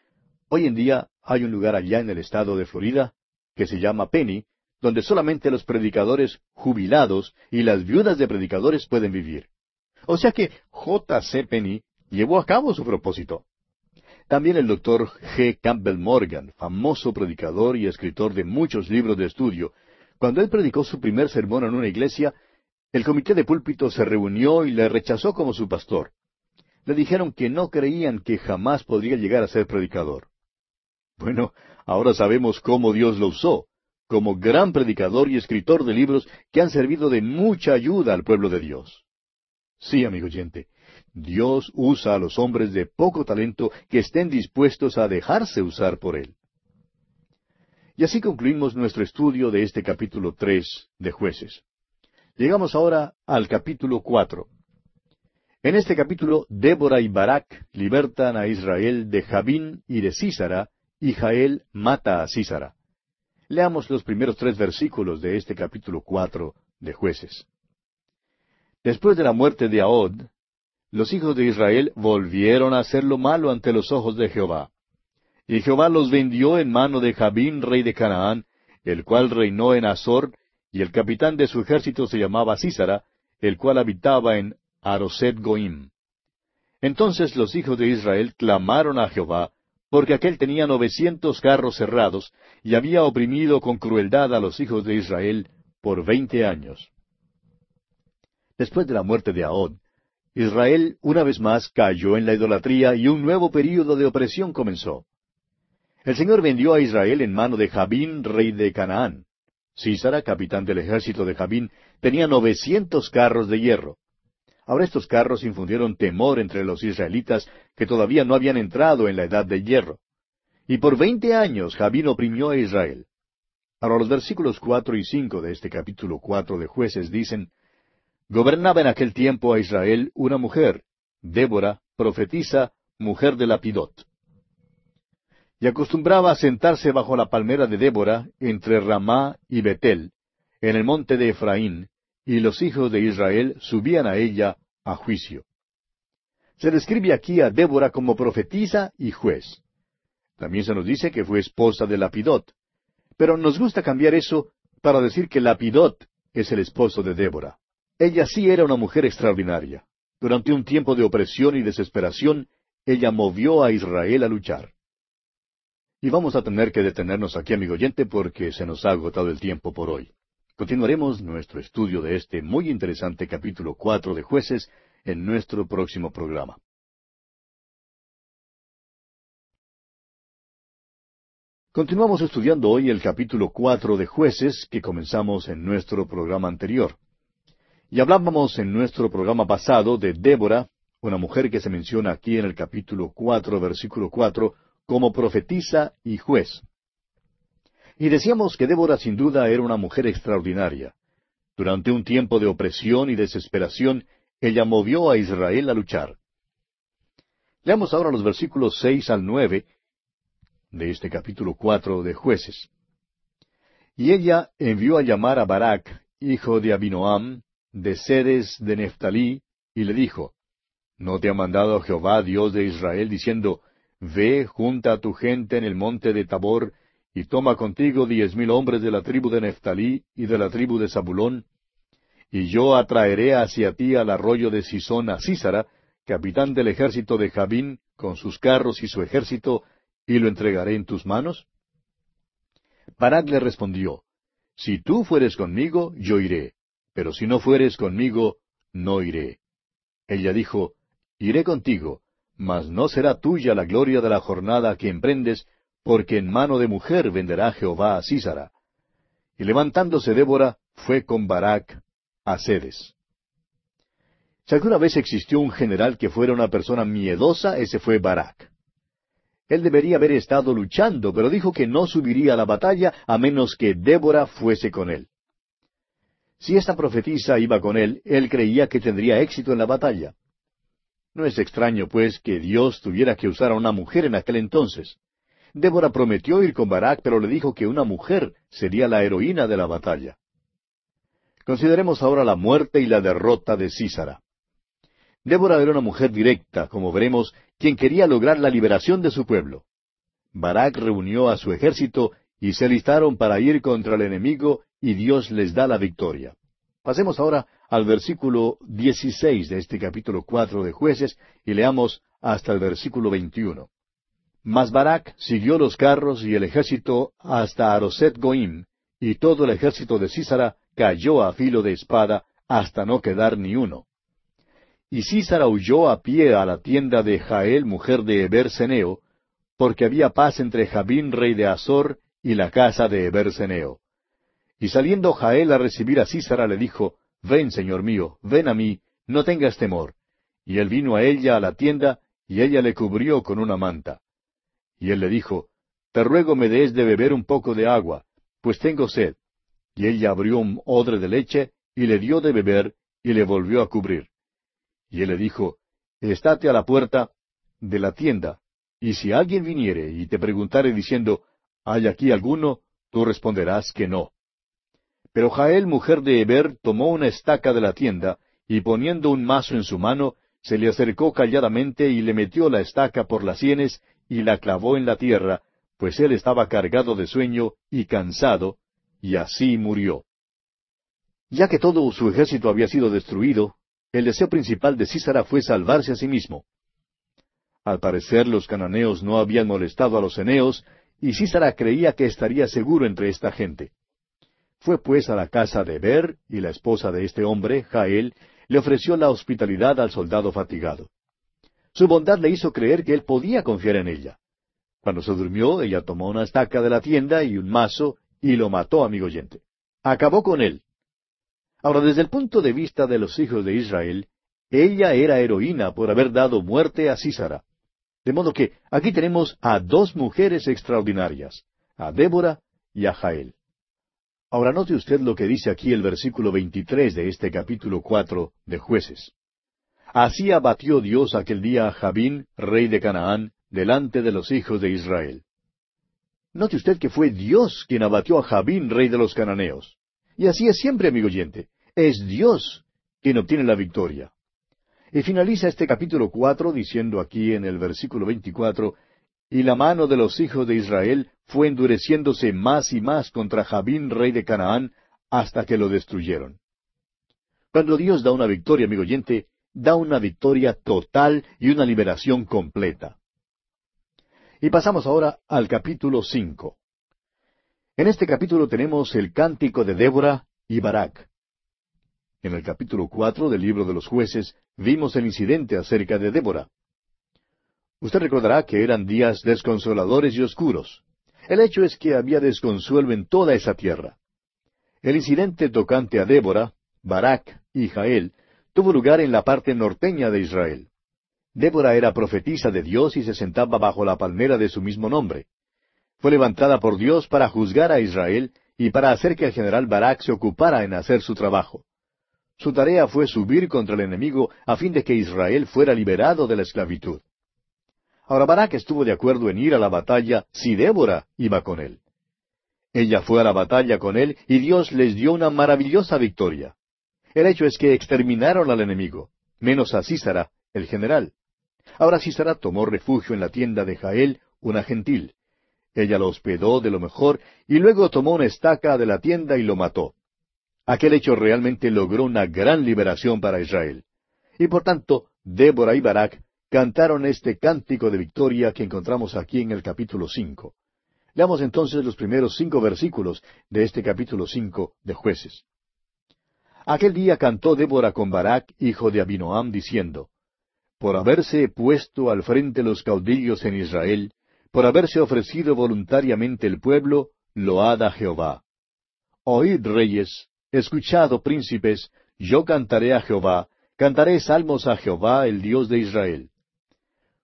[SPEAKER 1] hoy en día hay un lugar allá en el estado de Florida que se llama Penny, donde solamente los predicadores jubilados y las viudas de predicadores pueden vivir. O sea que J. C. Penny llevó a cabo su propósito. También el doctor G. Campbell Morgan, famoso predicador y escritor de muchos libros de estudio, cuando él predicó su primer sermón en una iglesia, el comité de púlpito se reunió y le rechazó como su pastor. Le dijeron que no creían que jamás podría llegar a ser predicador. Bueno, ahora sabemos cómo Dios lo usó, como gran predicador y escritor de libros que han servido de mucha ayuda al pueblo de Dios. Sí, amigo oyente, Dios usa a los hombres de poco talento que estén dispuestos a dejarse usar por Él. Y así concluimos nuestro estudio de este capítulo tres de jueces. Llegamos ahora al capítulo cuatro. En este capítulo, Débora y Barak libertan a Israel de Jabín y de Císara, y Jael mata a Císara. Leamos los primeros tres versículos de este capítulo cuatro de jueces. Después de la muerte de Ahod, los hijos de Israel volvieron a hacer lo malo ante los ojos de Jehová. Y Jehová los vendió en mano de Jabín, rey de Canaán, el cual reinó en Azor, y el capitán de su ejército se llamaba Císara, el cual habitaba en Aroset Goim. Entonces los hijos de Israel clamaron a Jehová, porque aquél tenía novecientos carros cerrados, y había oprimido con crueldad a los hijos de Israel por veinte años. Después de la muerte de Ahod, Israel una vez más cayó en la idolatría y un nuevo período de opresión comenzó. El Señor vendió a Israel en mano de Jabín, rey de Canaán. Císara, capitán del ejército de Jabín, tenía novecientos carros de hierro. Ahora estos carros infundieron temor entre los israelitas que todavía no habían entrado en la edad de hierro. Y por veinte años Jabín oprimió a Israel. Ahora los versículos cuatro y cinco de este capítulo cuatro de jueces dicen, Gobernaba en aquel tiempo a Israel una mujer, Débora, profetisa, mujer de Lapidot y acostumbraba a sentarse bajo la palmera de Débora entre Ramá y Betel, en el monte de Efraín, y los hijos de Israel subían a ella a juicio. Se describe aquí a Débora como profetisa y juez. También se nos dice que fue esposa de Lapidot. Pero nos gusta cambiar eso para decir que Lapidot es el esposo de Débora. Ella sí era una mujer extraordinaria. Durante un tiempo de opresión y desesperación, ella movió a Israel a luchar. Y vamos a tener que detenernos aquí, amigo oyente, porque se nos ha agotado el tiempo por hoy. Continuaremos nuestro estudio de este muy interesante capítulo cuatro de jueces en nuestro próximo programa. Continuamos estudiando hoy el capítulo cuatro de jueces que comenzamos en nuestro programa anterior. Y hablábamos en nuestro programa pasado de Débora, una mujer que se menciona aquí en el capítulo cuatro, versículo cuatro, como profetisa y juez. Y decíamos que Débora sin duda era una mujer extraordinaria. Durante un tiempo de opresión y desesperación, ella movió a Israel a luchar. Leamos ahora los versículos seis al nueve de este capítulo cuatro de jueces. Y ella envió a llamar a Barak, hijo de Abinoam, de Sedes de Neftalí, y le dijo, ¿No te ha mandado Jehová, Dios de Israel, diciendo, Ve, junta a tu gente en el monte de Tabor, y toma contigo diez mil hombres de la tribu de Neftalí y de la tribu de Zabulón, y yo atraeré hacia ti al arroyo de Sisón a Císara, capitán del ejército de Jabín, con sus carros y su ejército, y lo entregaré en tus manos? Barak le respondió, Si tú fueres conmigo, yo iré, pero si no fueres conmigo, no iré. Ella dijo, Iré contigo, mas no será tuya la gloria de la jornada que emprendes, porque en mano de mujer venderá Jehová a Císara. Y levantándose Débora, fue con Barak a Cedes. Si alguna vez existió un general que fuera una persona miedosa, ese fue Barak. Él debería haber estado luchando, pero dijo que no subiría a la batalla a menos que Débora fuese con él. Si esta profetisa iba con él, él creía que tendría éxito en la batalla. No es extraño, pues, que Dios tuviera que usar a una mujer en aquel entonces. Débora prometió ir con Barak, pero le dijo que una mujer sería la heroína de la batalla. Consideremos ahora la muerte y la derrota de Císara. Débora era una mujer directa, como veremos, quien quería lograr la liberación de su pueblo. Barak reunió a su ejército y se listaron para ir contra el enemigo y Dios les da la victoria. Pasemos ahora al versículo 16 de este capítulo cuatro de Jueces y leamos hasta el versículo 21. Mas Barak siguió los carros y el ejército hasta Aroset Goim, y todo el ejército de Císara cayó a filo de espada hasta no quedar ni uno. Y Císara huyó a pie a la tienda de Jael, mujer de Eber Seneo, porque había paz entre Jabín, rey de Azor, y la casa de Eber Seneo. Y saliendo Jael a recibir a Císara, le dijo, Ven, señor mío, ven a mí, no tengas temor. Y él vino a ella a la tienda, y ella le cubrió con una manta. Y él le dijo, Te ruego me des de beber un poco de agua, pues tengo sed. Y ella abrió un odre de leche, y le dio de beber, y le volvió a cubrir. Y él le dijo, Estate a la puerta de la tienda, y si alguien viniere y te preguntare diciendo, ¿hay aquí alguno? tú responderás que no. Pero Jael, mujer de Eber, tomó una estaca de la tienda, y poniendo un mazo en su mano, se le acercó calladamente y le metió la estaca por las sienes y la clavó en la tierra, pues él estaba cargado de sueño y cansado, y así murió. Ya que todo su ejército había sido destruido, el deseo principal de Císara fue salvarse a sí mismo. Al parecer los cananeos no habían molestado a los eneos, y Císara creía que estaría seguro entre esta gente. Fue pues a la casa de Ber, y la esposa de este hombre, Jael, le ofreció la hospitalidad al soldado fatigado. Su bondad le hizo creer que él podía confiar en ella. Cuando se durmió, ella tomó una estaca de la tienda y un mazo, y lo mató, amigo oyente. Acabó con él. Ahora, desde el punto de vista de los hijos de Israel, ella era heroína por haber dado muerte a Císara. De modo que aquí tenemos a dos mujeres extraordinarias, a Débora y a Jael. Ahora note usted lo que dice aquí el versículo 23 de este capítulo cuatro de Jueces. Así abatió Dios aquel día a Jabín, rey de Canaán, delante de los hijos de Israel. Note usted que fue Dios quien abatió a Jabín, rey de los cananeos. Y así es siempre, amigo oyente. Es Dios quien obtiene la victoria. Y finaliza este capítulo cuatro diciendo aquí en el versículo veinticuatro, y la mano de los hijos de Israel fue endureciéndose más y más contra Jabín, rey de Canaán, hasta que lo destruyeron. Cuando Dios da una victoria, amigo oyente, da una victoria total y una liberación completa. Y pasamos ahora al capítulo cinco. En este capítulo tenemos el cántico de Débora y Barak. En el capítulo cuatro del libro de los jueces vimos el incidente acerca de Débora. Usted recordará que eran días desconsoladores y oscuros. El hecho es que había desconsuelo en toda esa tierra. El incidente tocante a Débora, Barak y Jael tuvo lugar en la parte norteña de Israel. Débora era profetisa de Dios y se sentaba bajo la palmera de su mismo nombre. Fue levantada por Dios para juzgar a Israel y para hacer que el general Barak se ocupara en hacer su trabajo. Su tarea fue subir contra el enemigo a fin de que Israel fuera liberado de la esclavitud. Ahora Barak estuvo de acuerdo en ir a la batalla si Débora iba con él. Ella fue a la batalla con él y Dios les dio una maravillosa victoria. El hecho es que exterminaron al enemigo, menos a Císara, el general. Ahora Císara tomó refugio en la tienda de Jael, una gentil. Ella lo hospedó de lo mejor y luego tomó una estaca de la tienda y lo mató. Aquel hecho realmente logró una gran liberación para Israel. Y por tanto, Débora y Barak cantaron este cántico de victoria que encontramos aquí en el capítulo cinco. Leamos entonces los primeros cinco versículos de este capítulo cinco de jueces. Aquel día cantó Débora con Barak, hijo de Abinoam, diciendo, Por haberse puesto al frente los caudillos en Israel, por haberse ofrecido voluntariamente el pueblo, load a Jehová. Oíd reyes, escuchad, oh príncipes, yo cantaré a Jehová, cantaré salmos a Jehová, el Dios de Israel.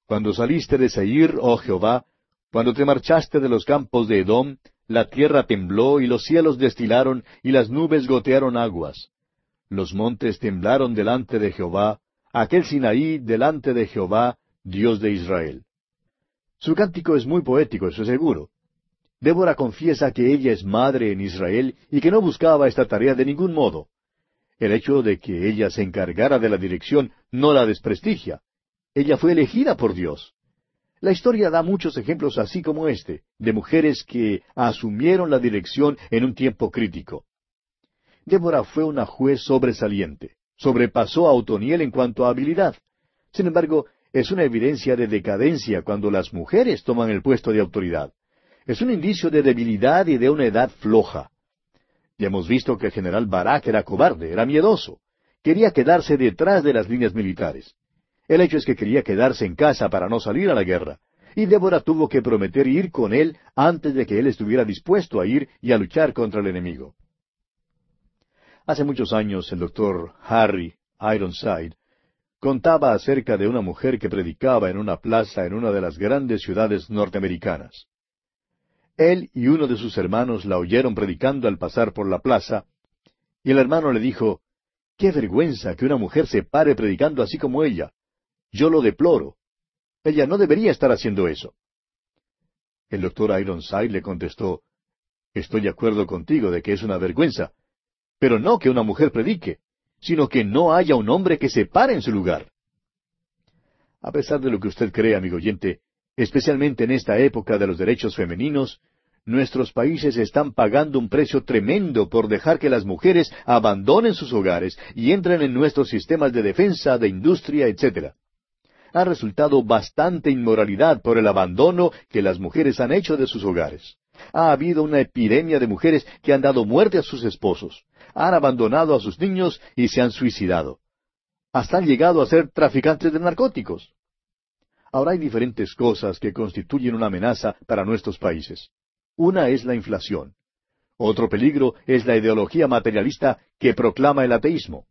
[SPEAKER 1] Cuando saliste de Seir, oh Jehová, cuando te marchaste de los campos de Edom, la tierra tembló y los cielos destilaron y las nubes gotearon aguas. Los montes temblaron delante de Jehová, aquel Sinaí delante de Jehová, Dios de Israel. Su cántico es muy poético, eso es seguro. Débora confiesa que ella es madre en Israel y que no buscaba esta tarea de ningún modo. El hecho de que ella se encargara de la dirección no la desprestigia. Ella fue elegida por Dios. La historia da muchos ejemplos así como este, de mujeres que asumieron la dirección en un tiempo crítico. Débora fue una juez sobresaliente. Sobrepasó a Otoniel en cuanto a habilidad. Sin embargo, es una evidencia de decadencia cuando las mujeres toman el puesto de autoridad. Es un indicio de debilidad y de una edad floja. Ya hemos visto que el general Barak era cobarde, era miedoso. Quería quedarse detrás de las líneas militares. El hecho es que quería quedarse en casa para no salir a la guerra. Y Débora tuvo que prometer ir con él antes de que él estuviera dispuesto a ir y a luchar contra el enemigo. Hace muchos años el doctor Harry Ironside contaba acerca de una mujer que predicaba en una plaza en una de las grandes ciudades norteamericanas. Él y uno de sus hermanos la oyeron predicando al pasar por la plaza, y el hermano le dijo, Qué vergüenza que una mujer se pare predicando así como ella. Yo lo deploro. Ella no debería estar haciendo eso. El doctor Ironside le contestó, Estoy de acuerdo contigo de que es una vergüenza, pero no que una mujer predique, sino que no haya un hombre que se pare en su lugar. A pesar de lo que usted cree, amigo oyente, especialmente en esta época de los derechos femeninos, nuestros países están pagando un precio tremendo por dejar que las mujeres abandonen sus hogares y entren en nuestros sistemas de defensa, de industria, etc ha resultado bastante inmoralidad por el abandono que las mujeres han hecho de sus hogares. Ha habido una epidemia de mujeres que han dado muerte a sus esposos, han abandonado a sus niños y se han suicidado. Hasta han llegado a ser traficantes de narcóticos. Ahora hay diferentes cosas que constituyen una amenaza para nuestros países. Una es la inflación. Otro peligro es la ideología materialista que proclama el ateísmo.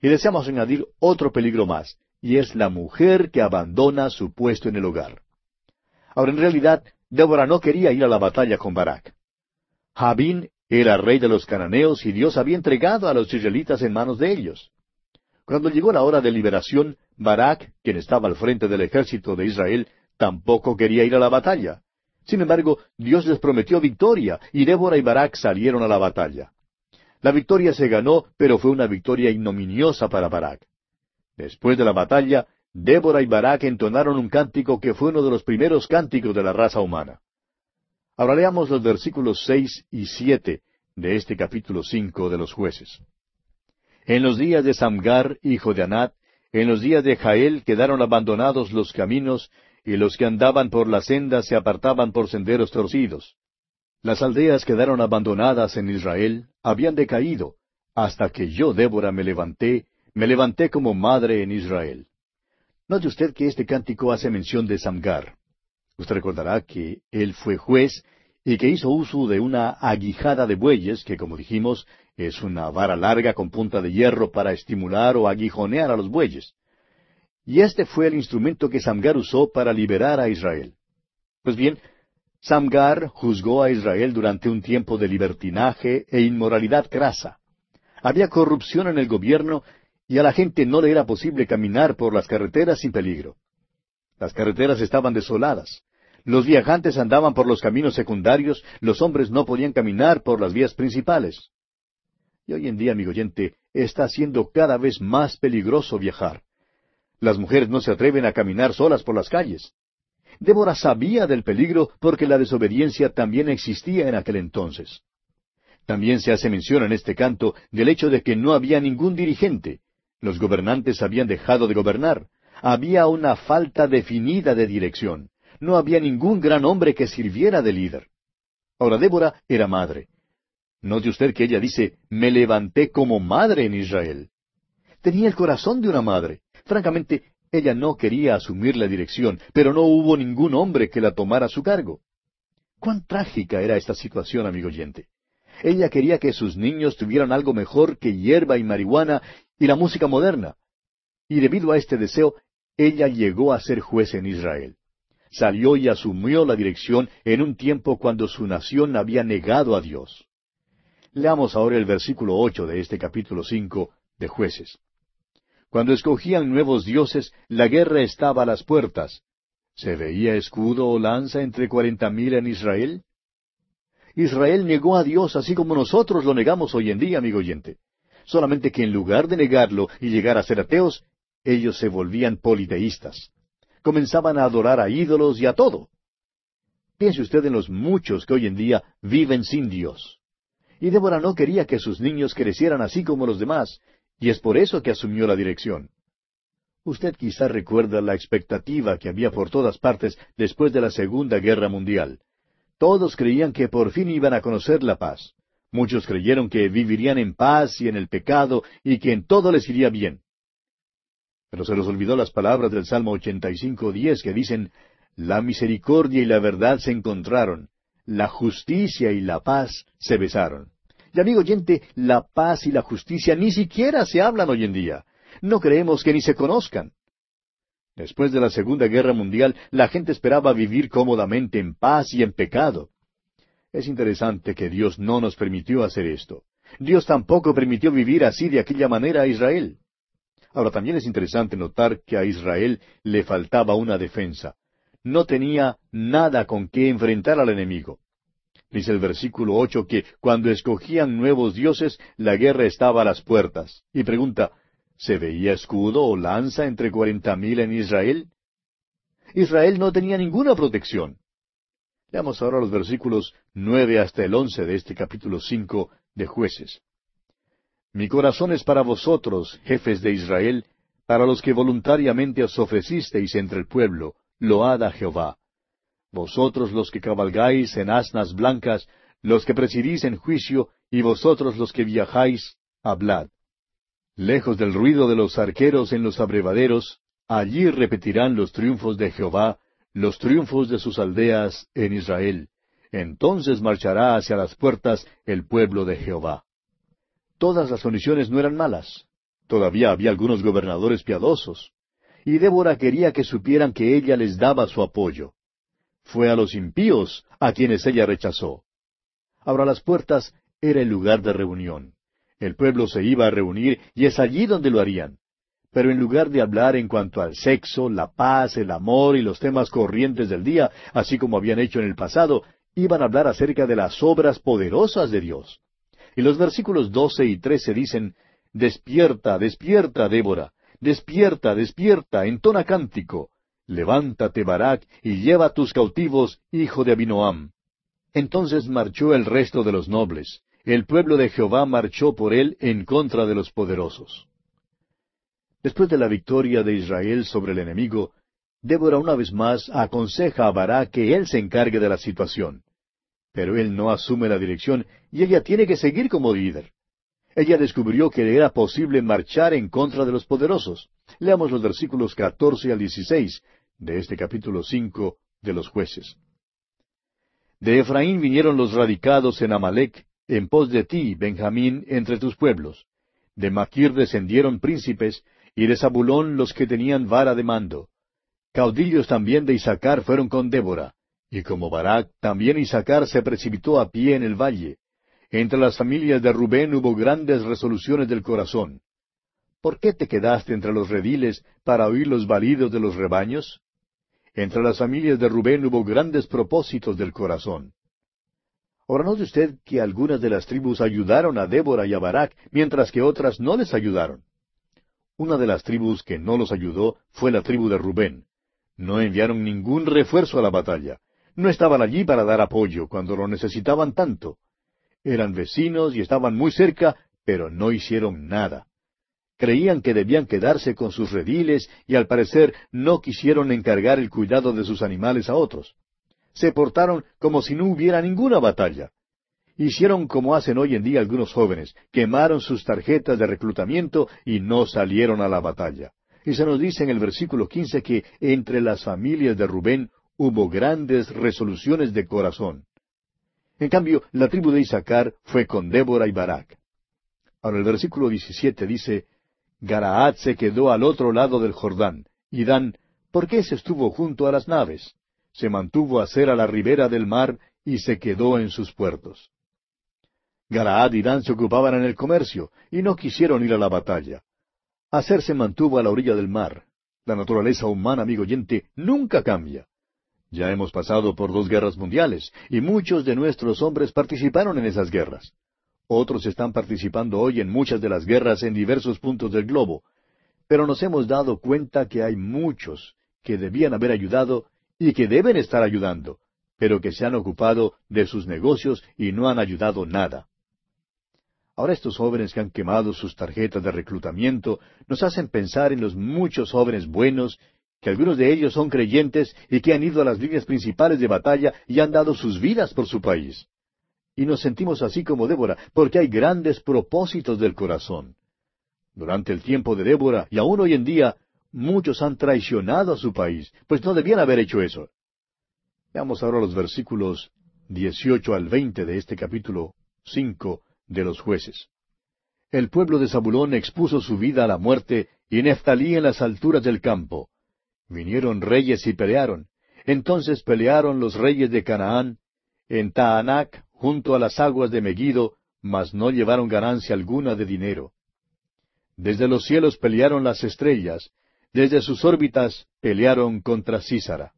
[SPEAKER 1] Y deseamos añadir otro peligro más, y es la mujer que abandona su puesto en el hogar. Ahora, en realidad, Débora no quería ir a la batalla con Barak. Jabín era rey de los cananeos y Dios había entregado a los israelitas en manos de ellos. Cuando llegó la hora de liberación, Barak, quien estaba al frente del ejército de Israel, tampoco quería ir a la batalla. Sin embargo, Dios les prometió victoria, y Débora y Barak salieron a la batalla. La victoria se ganó, pero fue una victoria ignominiosa para Barak. Después de la batalla, Débora y Barak entonaron un cántico que fue uno de los primeros cánticos de la raza humana. Ahora leamos los versículos seis y siete de este capítulo cinco de los jueces. En los días de Samgar, hijo de Anat, en los días de Jael quedaron abandonados los caminos, y los que andaban por las sendas se apartaban por senderos torcidos. Las aldeas quedaron abandonadas en Israel, habían decaído, hasta que yo, Débora, me levanté me levanté como madre en Israel. Note usted que este cántico hace mención de Samgar. Usted recordará que él fue juez y que hizo uso de una aguijada de bueyes, que como dijimos, es una vara larga con punta de hierro para estimular o aguijonear a los bueyes. Y este fue el instrumento que Samgar usó para liberar a Israel. Pues bien, Samgar juzgó a Israel durante un tiempo de libertinaje e inmoralidad grasa. Había corrupción en el gobierno y a la gente no le era posible caminar por las carreteras sin peligro. Las carreteras estaban desoladas. Los viajantes andaban por los caminos secundarios, los hombres no podían caminar por las vías principales. Y hoy en día, amigo oyente, está siendo cada vez más peligroso viajar. Las mujeres no se atreven a caminar solas por las calles. Débora sabía del peligro porque la desobediencia también existía en aquel entonces. También se hace mención en este canto del hecho de que no había ningún dirigente, los gobernantes habían dejado de gobernar. Había una falta definida de dirección. No había ningún gran hombre que sirviera de líder. Ahora Débora era madre. Note usted que ella dice, me levanté como madre en Israel. Tenía el corazón de una madre. Francamente, ella no quería asumir la dirección, pero no hubo ningún hombre que la tomara a su cargo. Cuán trágica era esta situación, amigo oyente. Ella quería que sus niños tuvieran algo mejor que hierba y marihuana y la música moderna. Y debido a este deseo, ella llegó a ser juez en Israel. Salió y asumió la dirección en un tiempo cuando su nación había negado a Dios. Leamos ahora el versículo ocho de este capítulo cinco de Jueces. Cuando escogían nuevos dioses, la guerra estaba a las puertas. ¿Se veía escudo o lanza entre cuarenta mil en Israel? Israel negó a Dios así como nosotros lo negamos hoy en día, amigo oyente solamente que en lugar de negarlo y llegar a ser ateos, ellos se volvían politeístas. Comenzaban a adorar a ídolos y a todo. Piense usted en los muchos que hoy en día viven sin Dios. y Débora no quería que sus niños crecieran así como los demás, y es por eso que asumió la dirección. Usted quizá recuerda la expectativa que había por todas partes después de la Segunda Guerra Mundial. Todos creían que por fin iban a conocer la paz. Muchos creyeron que vivirían en paz y en el pecado y que en todo les iría bien. Pero se les olvidó las palabras del Salmo 85.10 que dicen, La misericordia y la verdad se encontraron, la justicia y la paz se besaron. Y amigo oyente, la paz y la justicia ni siquiera se hablan hoy en día. No creemos que ni se conozcan. Después de la Segunda Guerra Mundial, la gente esperaba vivir cómodamente en paz y en pecado. Es interesante que Dios no nos permitió hacer esto. Dios tampoco permitió vivir así de aquella manera a Israel. Ahora también es interesante notar que a Israel le faltaba una defensa. No tenía nada con qué enfrentar al enemigo. Dice el versículo ocho que cuando escogían nuevos dioses, la guerra estaba a las puertas. Y pregunta, ¿se veía escudo o lanza entre cuarenta mil en Israel? Israel no tenía ninguna protección. Veamos ahora los versículos nueve hasta el once de este capítulo cinco de jueces. Mi corazón es para vosotros, jefes de Israel, para los que voluntariamente os ofrecisteis entre el pueblo, load a Jehová. Vosotros los que cabalgáis en asnas blancas, los que presidís en juicio, y vosotros los que viajáis, hablad. Lejos del ruido de los arqueros en los abrevaderos, allí repetirán los triunfos de Jehová, los triunfos de sus aldeas en Israel. Entonces marchará hacia las puertas el pueblo de Jehová. Todas las condiciones no eran malas. Todavía había algunos gobernadores piadosos. Y Débora quería que supieran que ella les daba su apoyo. Fue a los impíos a quienes ella rechazó. Ahora las puertas era el lugar de reunión. El pueblo se iba a reunir y es allí donde lo harían pero en lugar de hablar en cuanto al sexo, la paz, el amor y los temas corrientes del día, así como habían hecho en el pasado, iban a hablar acerca de las obras poderosas de Dios. Y los versículos doce y trece dicen, Despierta, despierta, Débora, despierta, despierta, entona cántico, levántate, Barak, y lleva tus cautivos, hijo de Abinoam. Entonces marchó el resto de los nobles. El pueblo de Jehová marchó por él en contra de los poderosos. Después de la victoria de Israel sobre el enemigo, Débora una vez más aconseja a Bará que él se encargue de la situación. Pero él no asume la dirección y ella tiene que seguir como líder. Ella descubrió que era posible marchar en contra de los poderosos. Leamos los versículos catorce al dieciséis de este capítulo cinco de los jueces. De Efraín vinieron los radicados en Amalek, en pos de ti, Benjamín, entre tus pueblos. De Maquir descendieron príncipes, y de Zabulón los que tenían vara de mando. Caudillos también de Isaacar fueron con Débora, y como Barak, también Isaacar se precipitó a pie en el valle. Entre las familias de Rubén hubo grandes resoluciones del corazón. ¿Por qué te quedaste entre los rediles para oír los balidos de los rebaños? Entre las familias de Rubén hubo grandes propósitos del corazón. Ahora note usted que algunas de las tribus ayudaron a Débora y a Barak, mientras que otras no les ayudaron. Una de las tribus que no los ayudó fue la tribu de Rubén. No enviaron ningún refuerzo a la batalla. No estaban allí para dar apoyo cuando lo necesitaban tanto. Eran vecinos y estaban muy cerca, pero no hicieron nada. Creían que debían quedarse con sus rediles y al parecer no quisieron encargar el cuidado de sus animales a otros. Se portaron como si no hubiera ninguna batalla. Hicieron como hacen hoy en día algunos jóvenes, quemaron sus tarjetas de reclutamiento y no salieron a la batalla. Y se nos dice en el versículo quince que entre las familias de Rubén hubo grandes resoluciones de corazón. En cambio, la tribu de Isaacar fue con Débora y Barak. Ahora el versículo 17 dice, Garaat se quedó al otro lado del Jordán, y Dan, ¿por qué se estuvo junto a las naves? Se mantuvo a a la ribera del mar y se quedó en sus puertos. Galaad y Dan se ocupaban en el comercio y no quisieron ir a la batalla. Aser se mantuvo a la orilla del mar. La naturaleza humana, amigo oyente, nunca cambia. Ya hemos pasado por dos guerras mundiales y muchos de nuestros hombres participaron en esas guerras. Otros están participando hoy en muchas de las guerras en diversos puntos del globo. Pero nos hemos dado cuenta que hay muchos que debían haber ayudado y que deben estar ayudando, pero que se han ocupado de sus negocios y no han ayudado nada. Ahora estos jóvenes que han quemado sus tarjetas de reclutamiento nos hacen pensar en los muchos jóvenes buenos, que algunos de ellos son creyentes y que han ido a las líneas principales de batalla y han dado sus vidas por su país. Y nos sentimos así como Débora, porque hay grandes propósitos del corazón. Durante el tiempo de Débora y aún hoy en día, muchos han traicionado a su país, pues no debían haber hecho eso. Veamos ahora los versículos 18 al 20 de este capítulo 5 de los jueces. El pueblo de Zabulón expuso su vida a la muerte, y Neftalí en las alturas del campo. Vinieron reyes y pelearon. Entonces pelearon los reyes de Canaán, en Taanac, junto a las aguas de Megiddo, mas no llevaron ganancia alguna de dinero. Desde los cielos pelearon las estrellas, desde sus órbitas pelearon contra Císara.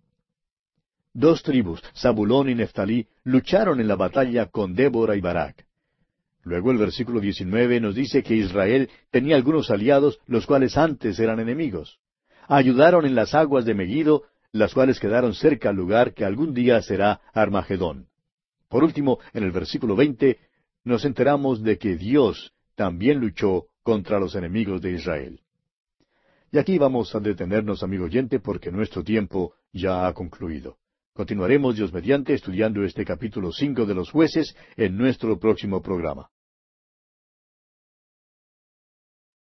[SPEAKER 1] Dos tribus, Zabulón y Neftalí, lucharon en la batalla con Débora y Barak. Luego el versículo 19 nos dice que Israel tenía algunos aliados, los cuales antes eran enemigos. Ayudaron en las aguas de Megiddo, las cuales quedaron cerca al lugar que algún día será Armagedón. Por último, en el versículo 20, nos enteramos de que Dios también luchó contra los enemigos de Israel. Y aquí vamos a detenernos, amigo oyente, porque nuestro tiempo ya ha concluido. Continuaremos Dios mediante estudiando este capítulo cinco de los jueces en nuestro próximo programa.